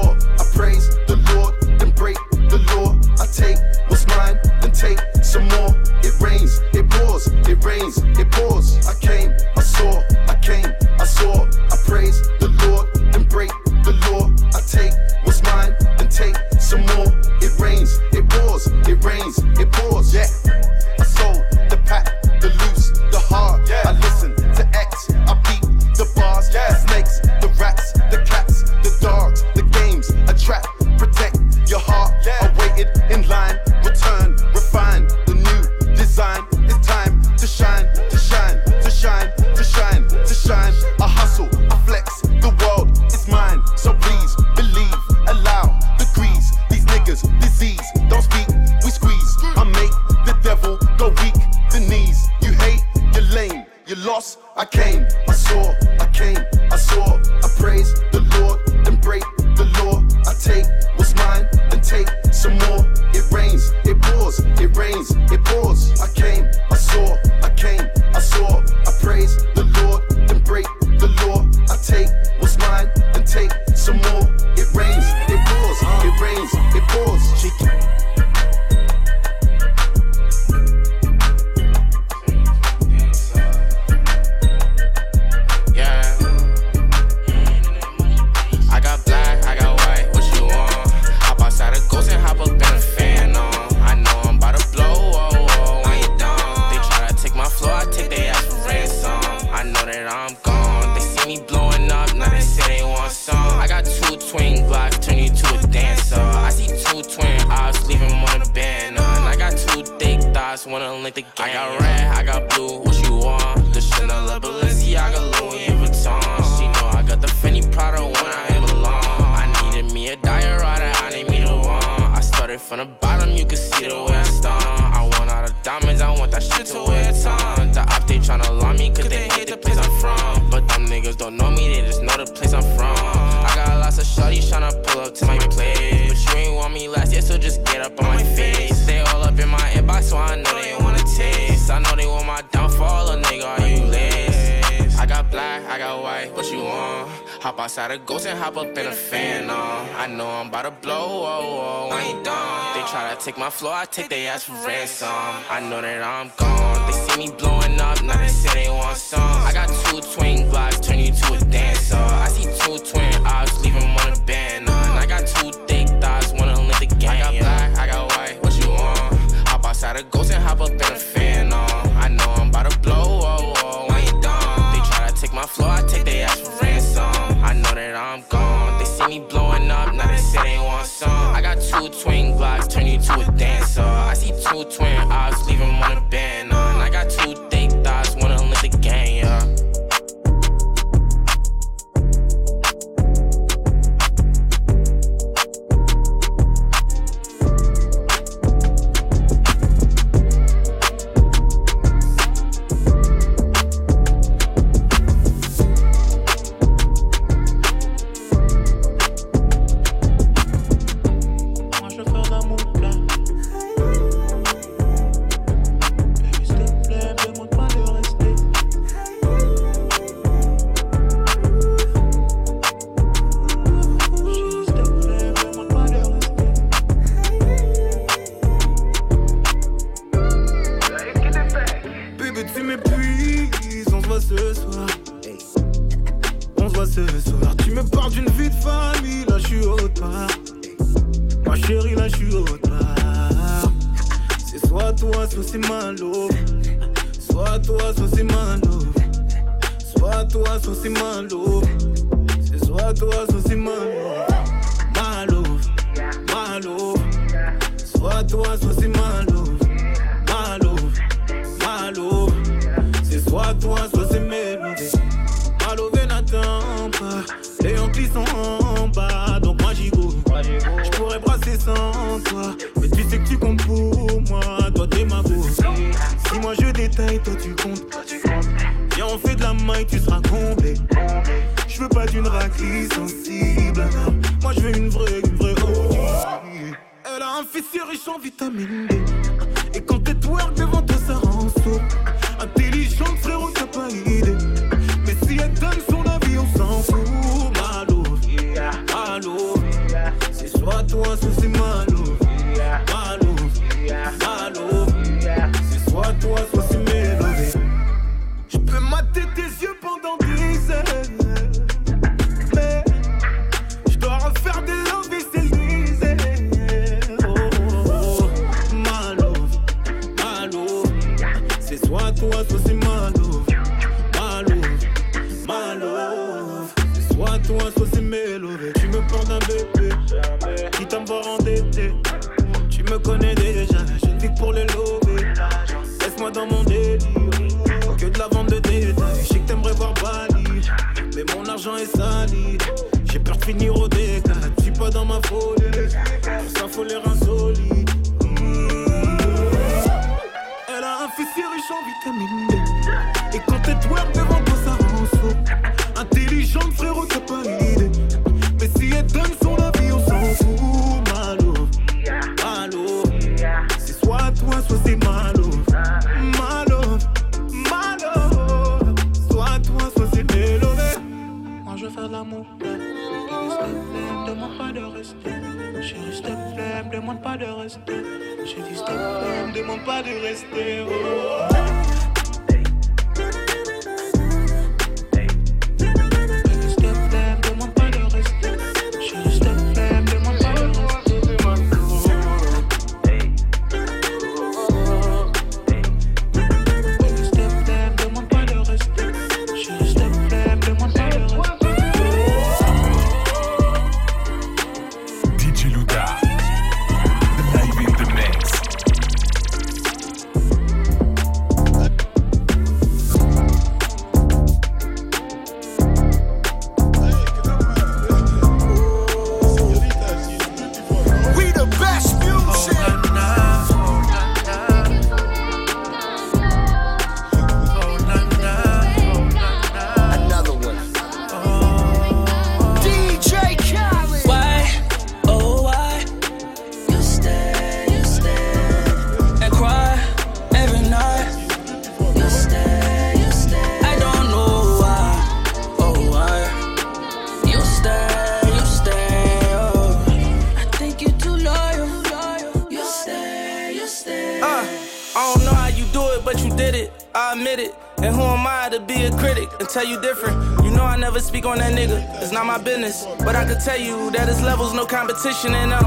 tell you that it's levels, no competition in them.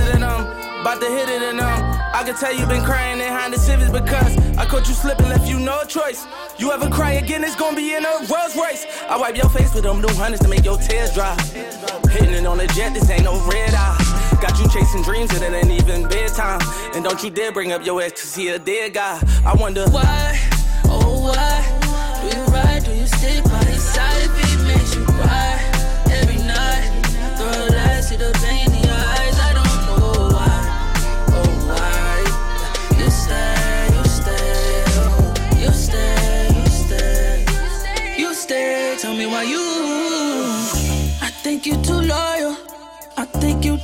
it, in them, about to hit it in them. I can tell you been crying behind the civics because I caught you slipping, left you no choice. You ever cry again, it's gonna be in a Rolls Royce. I wipe your face with them new hundreds to make your tears dry. Hitting it on a jet, this ain't no red eye. Got you chasing dreams that it ain't even bedtime. And don't you dare bring up your ex, to he a dead guy. I wonder why.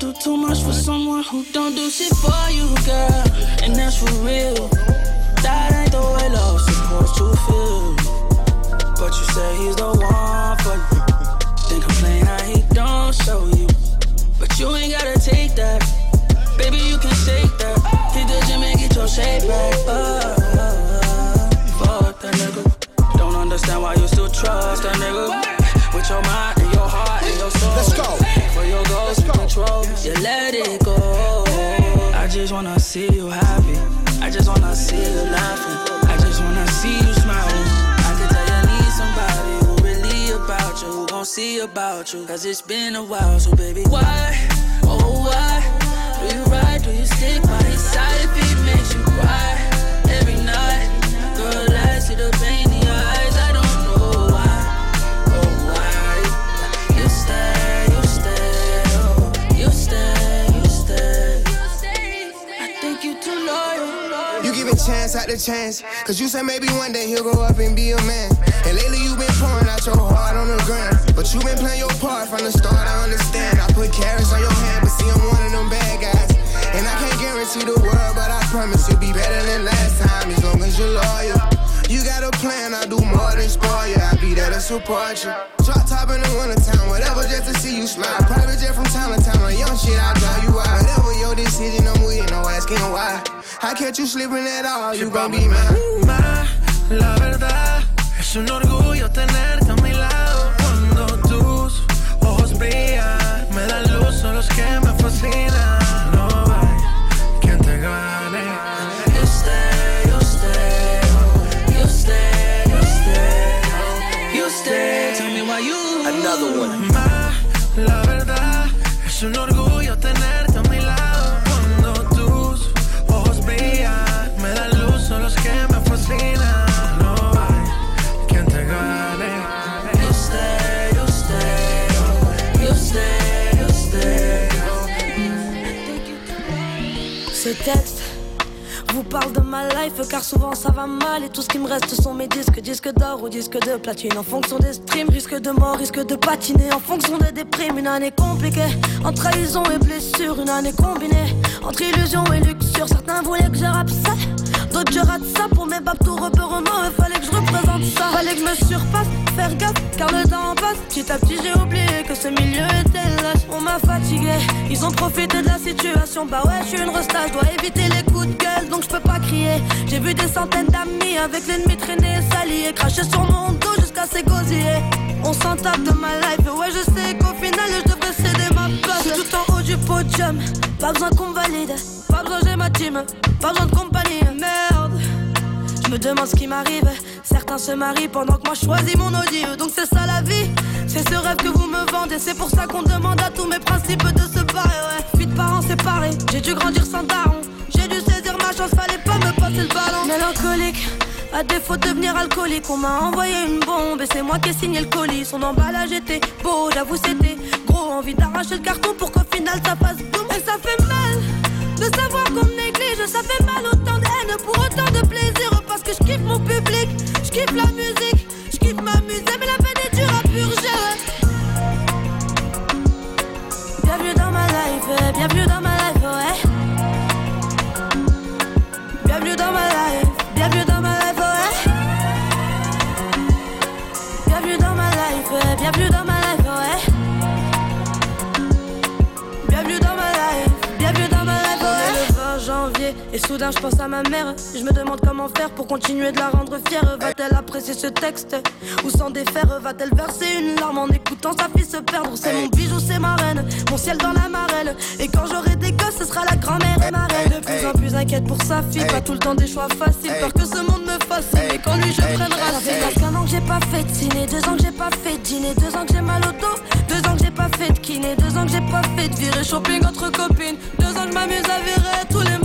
do too much for someone who don't do shit for you, girl. And that's for real. That ain't the way love's supposed to feel. But you say he's the one for you. Then complain how he don't show you. But you ain't gotta take that. Baby, you can shake that. Hit the gym and get your shape back. Oh, oh, oh. Fuck that nigga. Don't understand why you still trust that nigga. control. You let it go. I just wanna see you happy. I just wanna see you laughing. I just wanna see you smiling. I can tell you need somebody who really about you, who gon' see about you. Cause it's been a while, so baby, why? Oh, why? Do you ride? Do you stick by his side if he makes you cry? Every night, girl, I see the pain. Chance after chance. Cause you said maybe one day he'll grow up and be a man. And lately you been pouring out your heart on the ground. But you been playing your part from the start, I understand. I put carrots on your hand, but see, I'm one of them bad guys. And I can't guarantee the world, but I promise you'll be better than last time as long as you're loyal. You got a plan, I do more than spoil you. I be there to support you. Drop top in the wintertime, whatever, just to see you smile. Private jet from town to town, on young shit, I drive you out. Whatever your decision, I'm with, no asking why. I catch you slipping at all, you gon' be mine. La verdad es un orgullo tenerte a mi lado cuando tus ojos brillan, me dan luz, son los que me fascinan. One. Ça va mal et tout ce qui me reste sont mes disques, disques d'or ou disques de platine. En fonction des streams, risque de mort, risque de patiner. En fonction des déprimes, une année compliquée. En trahison et blessure, une année combinée. Entre illusion et luxure, certains voulaient que je rappe ça. D'autres je rate ça pour mes tout repérement. Il fallait que je représente ça. Fallait que je me surpasse, faire gaffe car le temps passe. Petit à petit j'ai oublié que ce milieu était lâche. On m'a fatigué, ils ont profité de la situation. Bah ouais, je suis une resta, je dois éviter les coups de gueule donc je peux pas crier. J'ai vu des centaines d'amis avec l'ennemi traîner s'allier. Cracher sur mon dos jusqu'à s'égosiller. On s'en tape de ma life, ouais, je sais qu'au final je devrais céder ma place. Tout en haut du podium, pas besoin qu'on valide. Pas besoin, j'ai ma team, pas besoin de compagnie. Je me demande ce qui m'arrive. Certains se marient pendant que moi je choisis mon audio. Donc c'est ça la vie. C'est ce rêve que vous me vendez. C'est pour ça qu'on demande à tous mes principes de se barrer. Ouais. Huit parents séparés. J'ai dû grandir sans daron. J'ai dû saisir ma chance. Fallait pas me passer le ballon. Mélancolique. À défaut de devenir alcoolique, on m'a envoyé une bombe et c'est moi qui ai signé le colis. Son emballage était beau, j'avoue c'était gros. Envie d'arracher le carton pour qu'au final ça fasse boum. Et ça fait mal de savoir qu'on me néglige. Ça fait mal autant de haine pour autant de plaisir. Parce que je kiffe mon public, je kiffe la musique, je kiffe m'amuser, mais la peine est dure à purger. Bienvenue dans ma life, ouais. bienvenue dans ma life, ouais. Et soudain je pense à ma mère. Je me demande comment faire pour continuer de la rendre fière. Va-t-elle apprécier ce texte Ou s'en défaire? Va-t-elle verser une larme en écoutant sa fille se perdre? C'est mon bijou, c'est ma reine, mon ciel dans la marelle. Et quand j'aurai des gosses, ce sera la grand-mère et ma reine. De plus en plus inquiète pour sa fille, pas tout le temps des choix faciles. Peur que ce monde me fascine, et quand lui je prenne racine. Ça fait presque un an que j'ai pas fait de ciné, deux ans que j'ai pas fait de dîner, deux ans que j'ai mal au dos, deux ans que j'ai pas fait de kiné, deux ans que j'ai pas fait de virée shopping entre copines, deux ans que je m'amuse à virer tous les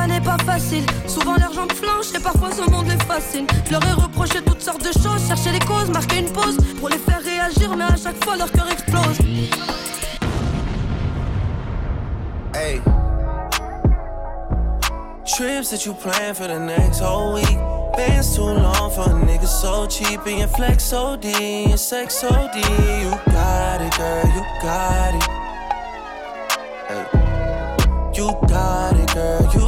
combat n'est pas facile, souvent l'argent flanche et parfois ce monde les fascine. Je leur ai reproché toutes sortes de choses, chercher les causes, marquer une pause pour les faire réagir, mais à chaque fois leur cœur explose. Hey. Trips that you plan for the next whole week. Bands too long for a nigga so cheap and your flex so D, your sex so D. You got it, girl, you got it. Hey. You got it, girl, you.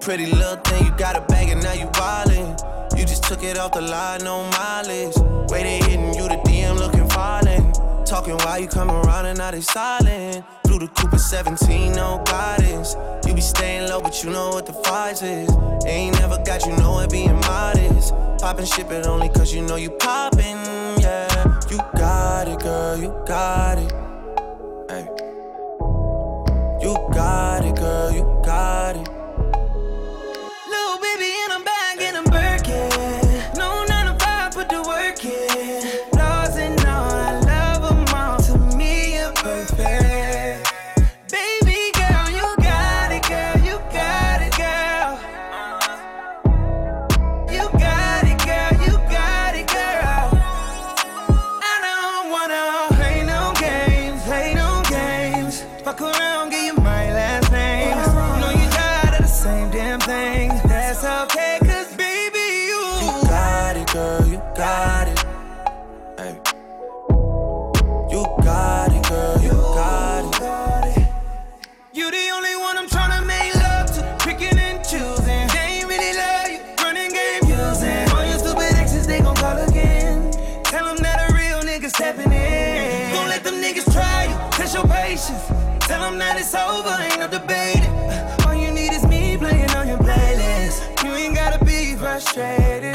Pretty little thing, you got a bag and now you wildin'. You just took it off the line, no mileage. They hitting you, the DM looking violent. Talking while you come around and now they silent. Blue the Cooper 17, no guidance. You be staying low, but you know what the price is. Ain't never got you know it being modest. Poppin' shit, but only cause you know you poppin', yeah. You got it, girl, you got it. Hey. You got it, it's over, ain't no debating. All you need is me playing on your playlist. You ain't gotta be frustrated.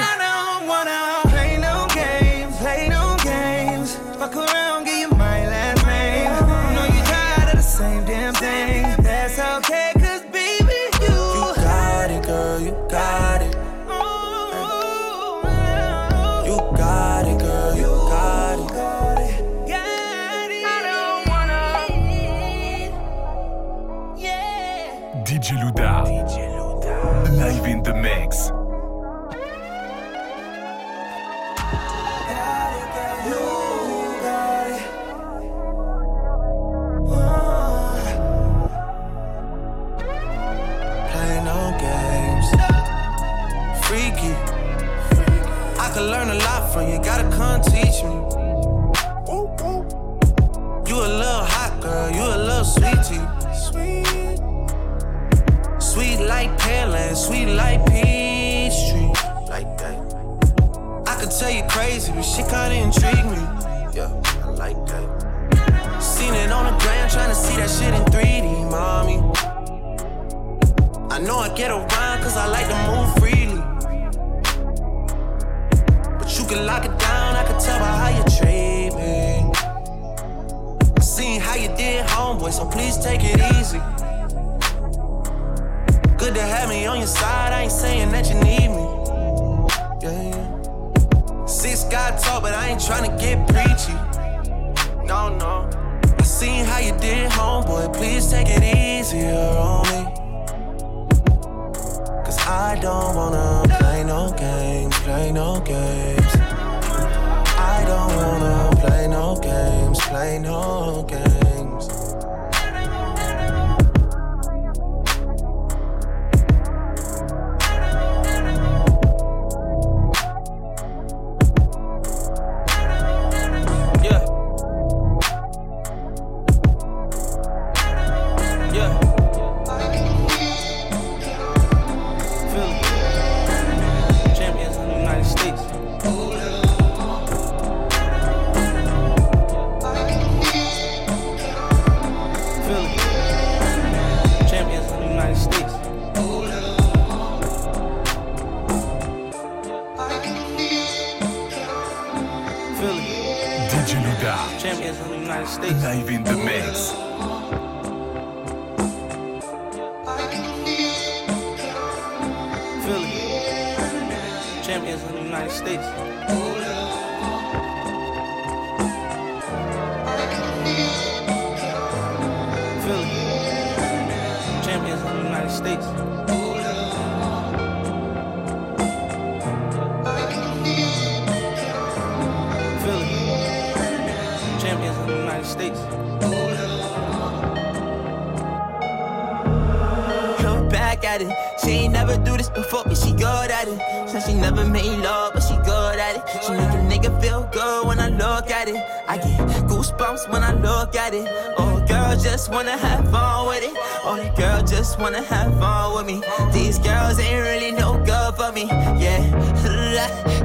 United States. Live in the mix. She never made love, but she good at it. She make a nigga feel good when I look at it. I get goosebumps when I look at it. Oh, girl just wanna have fun with it. Oh, girl just wanna have fun with me. These girls ain't really no good for me. Yeah. *laughs*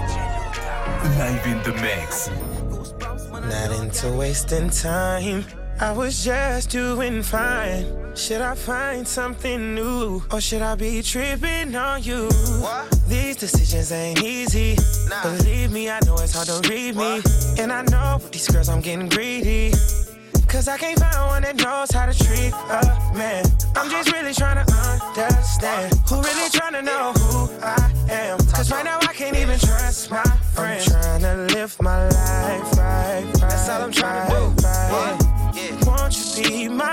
Live in the mix. Not into wasting time. I was just doing fine. Should I find something new? Or should I be tripping on you? These decisions ain't easy. Believe me, I know it's hard to read me. And I know with these girls I'm getting greedy. Cause I can't find one that knows how to treat a man. I'm just really trying to understand who really trying to know who I am. Cause right now I can't even trust my friends. I'm trying to live my life right, right. That's all I'm trying to do. Right. Yeah. Won't you be my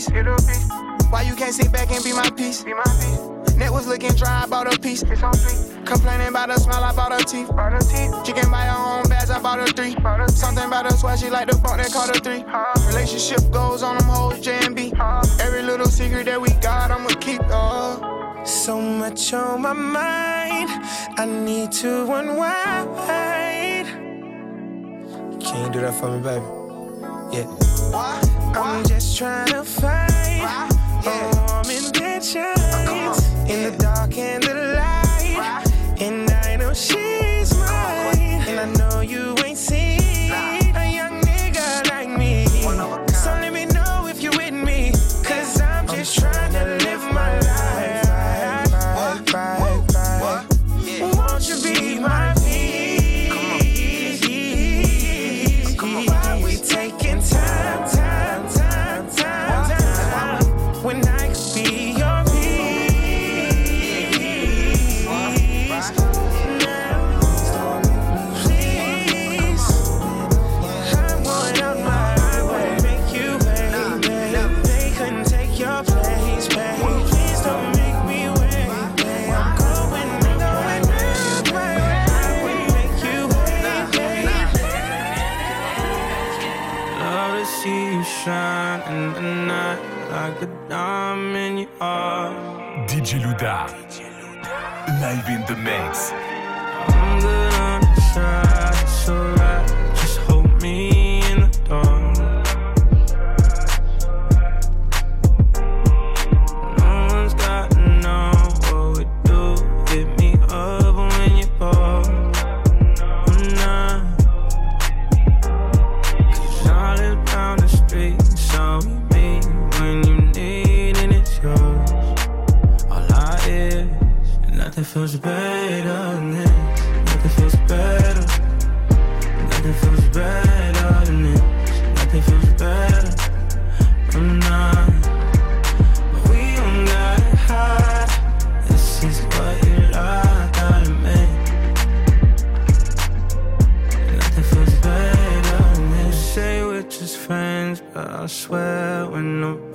piece. Get a piece. Why you can't sit back and be my piece? Be my piece. Net was looking dry, I bought a piece. It's on three. Complaining about the smell, I bought her teeth. Bought her teeth. She can buy her own bags, I bought her three. Bought her Something about her swag, she like the funk, they call her three. Relationship goes on them hoes, J and B. Every little secret that we got, I'ma keep. Uh. So much on my mind, I need to unwind. Can you do that for me, baby? Yeah. I'm just trying to find a warm intentions in the dark and Uh, diamond you are. DJ Louda. Live in the mix. Feels better than this. Nothing feels better. Nothing feels better than this. Nothing feels better. I'm not. We don't gotta hide. This is what you like out of me. Nothing feels better than this. Say we're just friends, but I swear when nobody's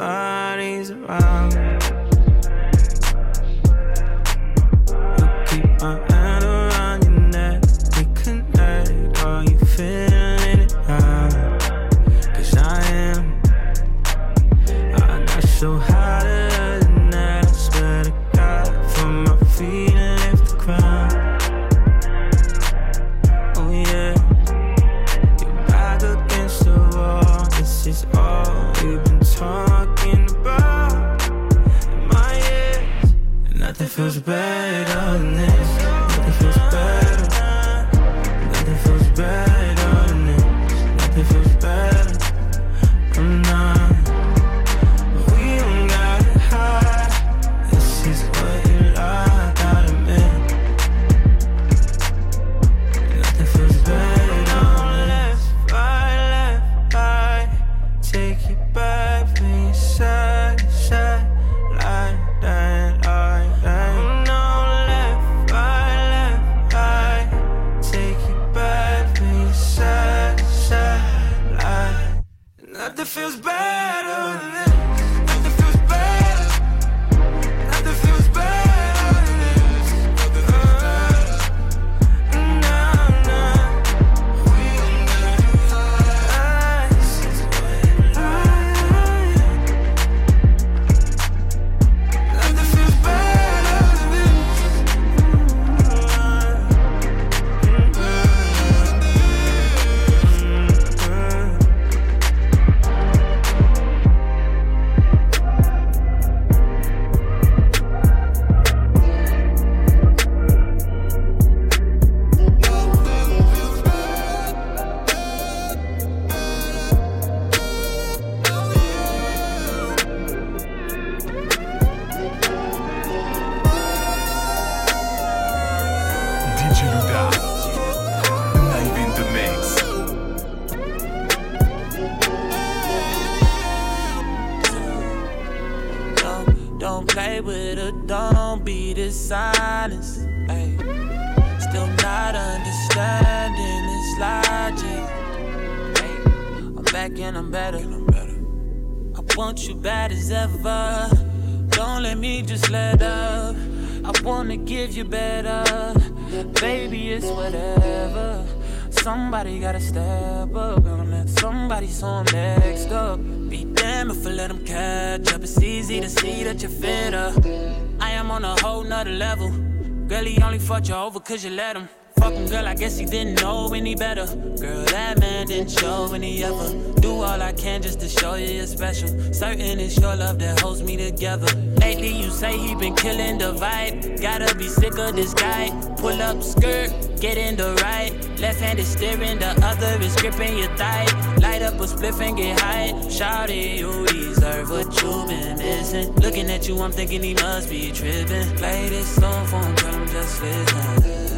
special. Certain it's your love that holds me together. Lately, you say he been killing the vibe. Gotta be sick of this guy. Pull up skirt, get in the right. Left hand is steering, the other is gripping your thigh. Light up a spliff and get high. Shawty, you deserve what you've been missing. Looking at you, I'm thinking he must be tripping. Play this song for him, I'm just listening.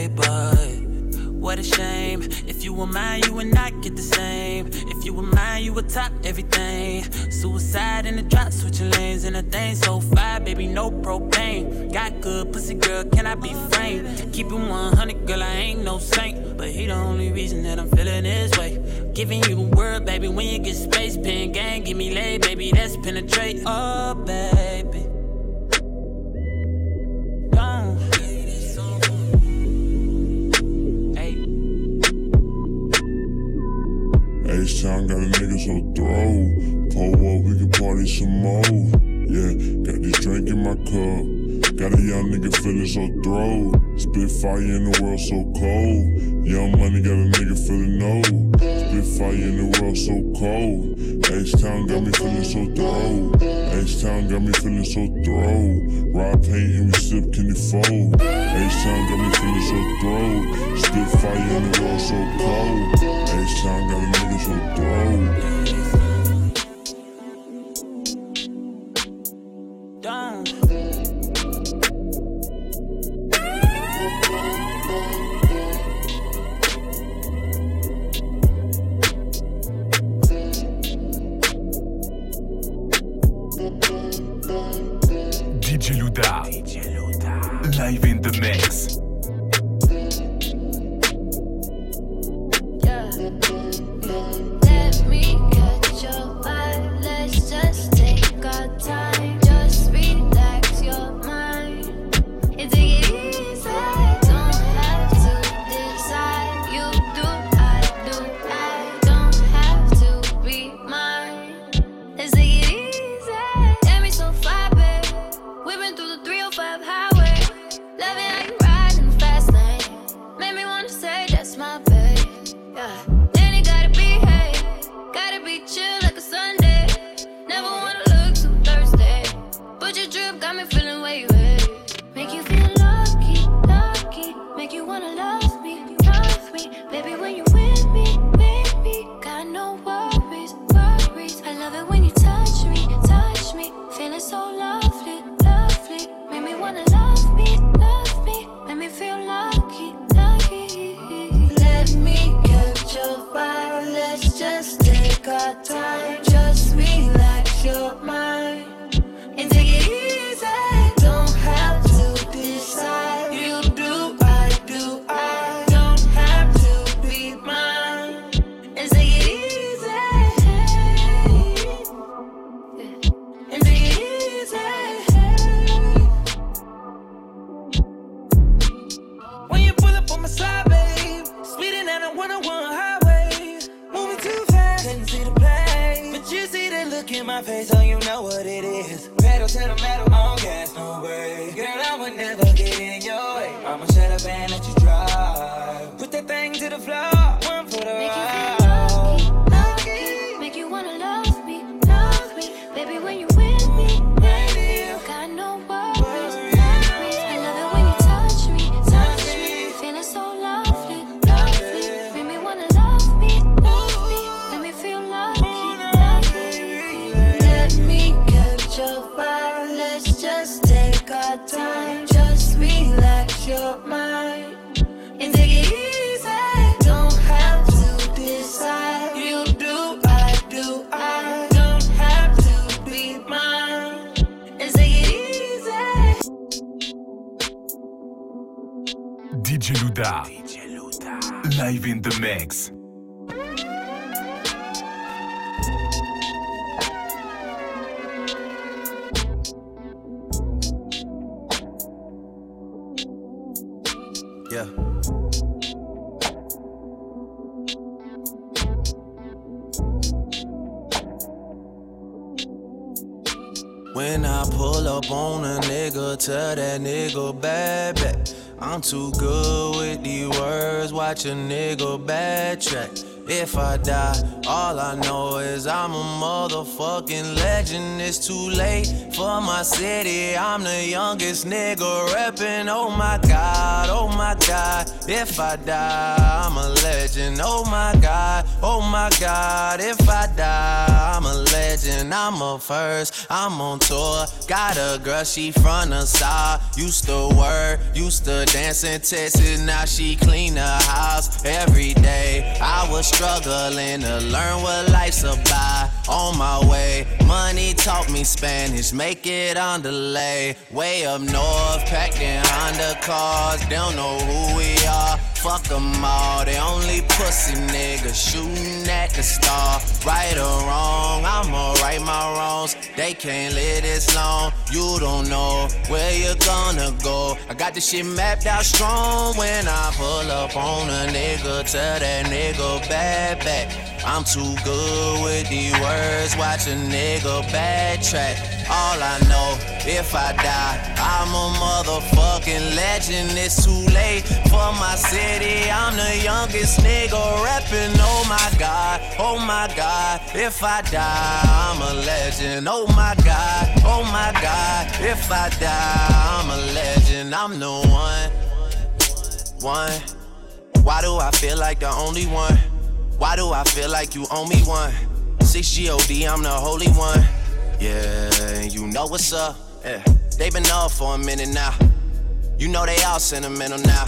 Say, but what a shame. If you were mine, you would not get the same. If you were mine, you would top everything. Suicide in the drop, switching lanes in a thing so fire, baby, no propane. Got good pussy, girl, can I be framed? Keep it 100, girl, I ain't no saint. But he the only reason that I'm feeling this way. Giving you the word, baby, when you get space, pen gang, give me lay, baby, that's penetrate. Oh, baby. Party some more. Yeah, got this drink in my cup. Got a young nigga feeling so throw. Spit fire in the world so cold. Young money got a nigga feeling no. Spit fire in the world so cold. H-Town got me feeling so throw. H-Town got me feeling so throw. Rob paint and we sip candy fold. H-Town got me feeling so throw. Spit fire in the world so cold. H-Town got a nigga so throw. I'm too good with these words, watch a nigga backtrack. If I die, all I know is I'm a motherfucking legend. It's too late for my city. I'm the youngest nigga reppin'. Oh my god, oh my If I die, I'm a legend. Oh my god, oh my god. If I die, I'm a legend. I'm a first, I'm on tour. Got a girl, she from the south. Used to work, used to dance in Texas. Now she clean the house every day. I was struggling to learn what life's about. On my way, money taught me Spanish, make it on delay. Way up north, packed in Honda cars, don't know who we are. Fuck them all, they only pussy niggas shooting at the star. Right or wrong, I'ma right my wrongs. They can't live this long, you don't know where you're gonna go. I got this shit mapped out strong when I pull up on a nigga, tell that nigga bad back. I'm too good with these words, watch a nigga backtrack. All I know, if I die, I'm a motherfucking legend. It's too late for my city. I'm the youngest nigga rapping. Oh my god, oh my god. If I die, I'm a legend. Oh my god, oh my god. If I die, I'm a legend. I'm the one, one. Why do I feel like the only one? Why do I feel like you owe me one? 6 GOD, I'm the holy one. Yeah, you know what's up. Yeah. They been off for a minute now. You know they all sentimental now.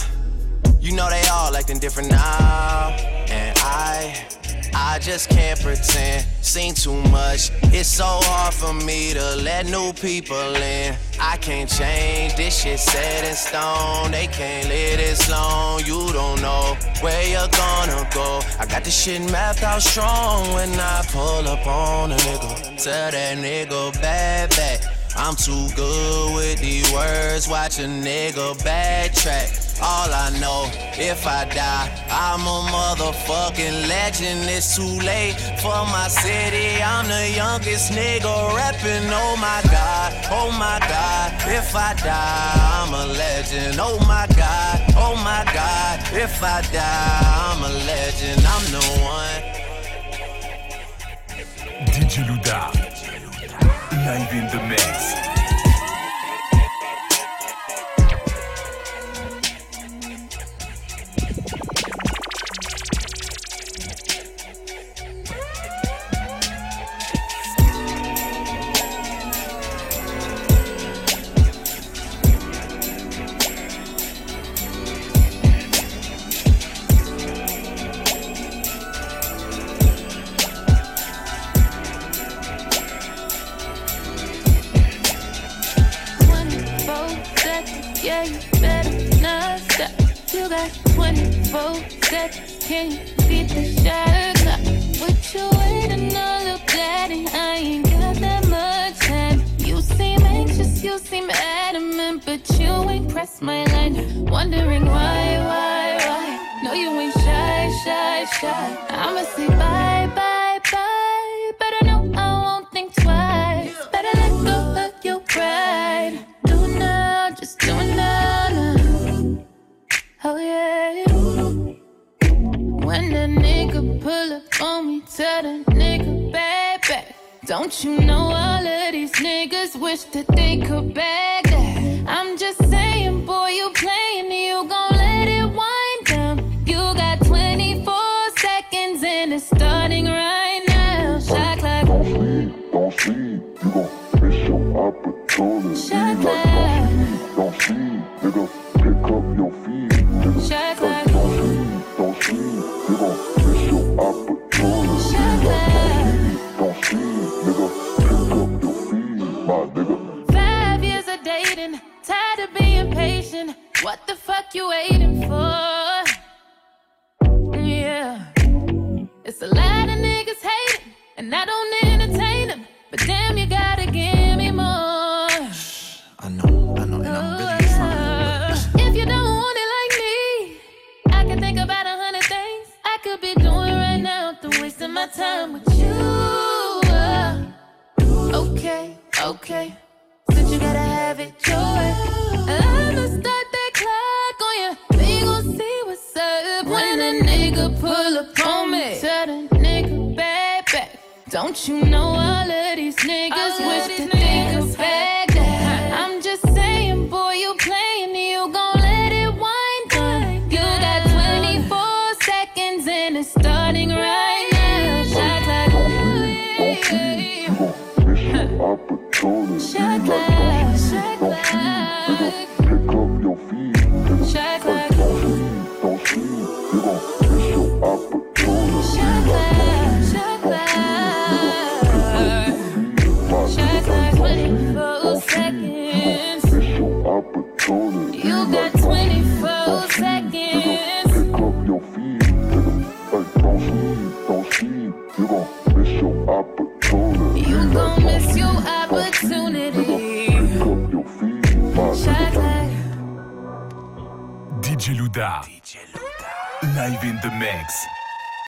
You know they all acting different now. And I, I just can't pretend. Seen too much. It's so hard for me to let new people in. I can't change. This shit set in stone. They can't live this long. You don't know where you're gonna go. I got this shit mapped out strong when I pull up on a nigga. Tell that nigga bad back. I'm too good with these words, watch a nigga backtrack. All I know, if I die, I'm a motherfucking legend. It's too late for my city. I'm the youngest nigga rapping. Oh my god, oh my god. If I die, I'm a legend. Oh my god, oh my god. If I die, I'm a legend. I'm the one. DJ Louda. Live in the